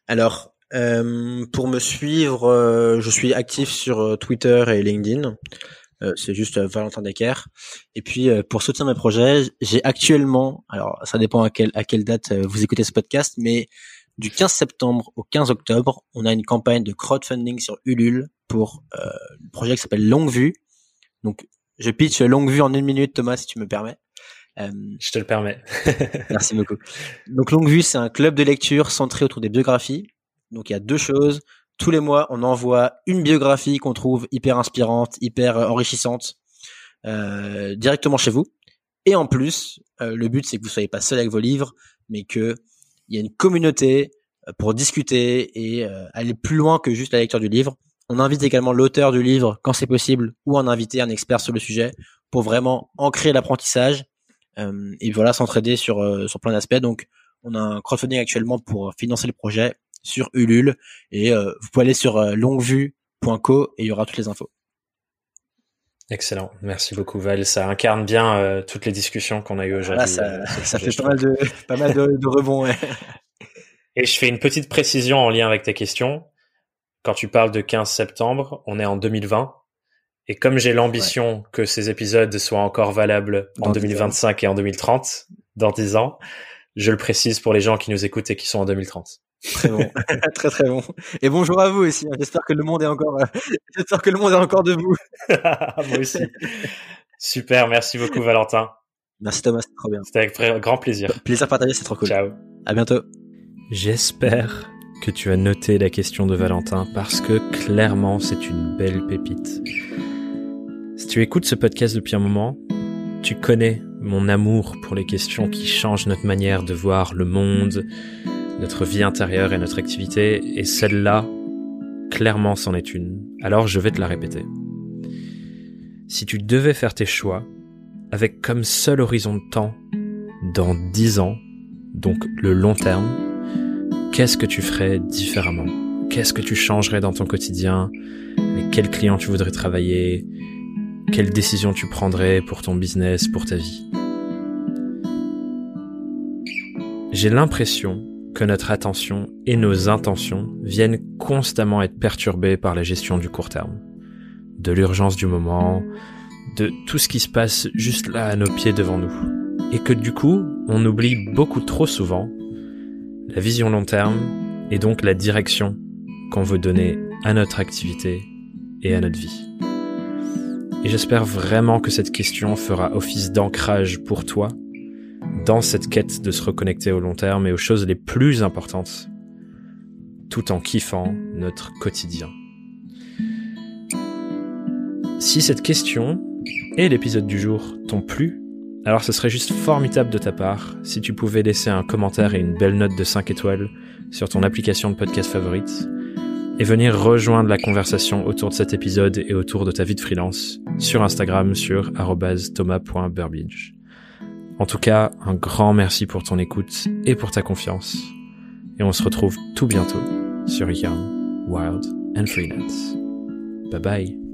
Alors, euh, pour me suivre, euh, je suis actif sur euh, Twitter et LinkedIn. c'est juste Valentin Decker. Et puis pour soutenir mes projets, j'ai actuellement, alors ça dépend à quelle à quelle date vous écoutez ce podcast, mais du 15 septembre au 15 octobre, on a une campagne de crowdfunding sur Ulule pour euh, le projet qui s'appelle Longue Vue. Donc je pitch Longue Vue en une minute, Thomas, si tu me permets. Euh, je te le permets. merci beaucoup. Donc Longue Vue, c'est un club de lecture centré autour des biographies. Donc il y a deux choses. Tous les mois, on envoie une biographie qu'on trouve hyper inspirante, hyper euh, enrichissante, euh, directement chez vous. Et en plus, euh, le but c'est que vous soyez pas seul avec vos livres, mais que il y a une communauté pour discuter et aller plus loin que juste la lecture du livre. On invite également l'auteur du livre quand c'est possible ou en inviter un expert sur le sujet pour vraiment ancrer l'apprentissage et voilà s'entraider sur sur plein d'aspects. Donc on a un crowdfunding actuellement pour financer le projet sur Ulule et vous pouvez aller sur longuevue.co et il y aura toutes les infos. Excellent, merci beaucoup Val. Ça incarne bien euh, toutes les discussions qu'on a eues aujourd'hui. ça, euh, ça fait pas mal de, pas mal de, de rebonds. Ouais. Et je fais une petite précision en lien avec tes questions. Quand tu parles de 15 septembre, on est en 2020. Et comme j'ai l'ambition que ces épisodes soient encore valables en 2025 et en 2030, dans 10 ans, je le précise pour les gens qui nous écoutent et qui sont en 2030. Très bon, très très bon. Et bonjour à vous aussi. Hein. J'espère que le monde est encore, euh, j'espère que le monde est encore debout. Moi aussi. Super, merci beaucoup Valentin. Merci Thomas, c'est trop bien. C'était avec grand plaisir. Plaisir partagé, c'est trop cool. Ciao. À bientôt. J'espère que tu as noté la question de Valentin parce que clairement c'est une belle pépite. Si tu écoutes ce podcast depuis un moment, tu connais mon amour pour les questions qui changent notre manière de voir le monde, notre vie intérieure et notre activité, et celle-là, clairement c'en est une. Alors je vais te la répéter. Si tu devais faire tes choix, avec comme seul horizon de temps, dans 10 ans, donc le long terme, qu'est-ce que tu ferais différemment? Qu'est-ce que tu changerais dans ton quotidien? Avec quels clients tu voudrais travailler? Quelles décisions tu prendrais pour ton business, pour ta vie J'ai l'impression que notre attention et nos intentions viennent constamment être perturbées par la gestion du court terme, de l'urgence du moment, de tout ce qui se passe juste là à nos pieds devant nous. Et que du coup, on oublie beaucoup trop souvent la vision long terme et donc la direction qu'on veut donner à notre activité et à notre vie. Et j'espère vraiment que cette question fera office d'ancrage pour toi dans cette quête de se reconnecter au long terme et aux choses les plus importantes, tout en kiffant notre quotidien. Si cette question et l'épisode du jour t'ont plu, alors ce serait juste formidable de ta part si tu pouvais laisser un commentaire et une belle note de 5 étoiles sur ton application de podcast favorite et venir rejoindre la conversation autour de cet épisode et autour de ta vie de freelance sur Instagram sur thomas.burbidge. En tout cas, un grand merci pour ton écoute et pour ta confiance. Et on se retrouve tout bientôt sur Young, Wild and Freelance. Bye bye.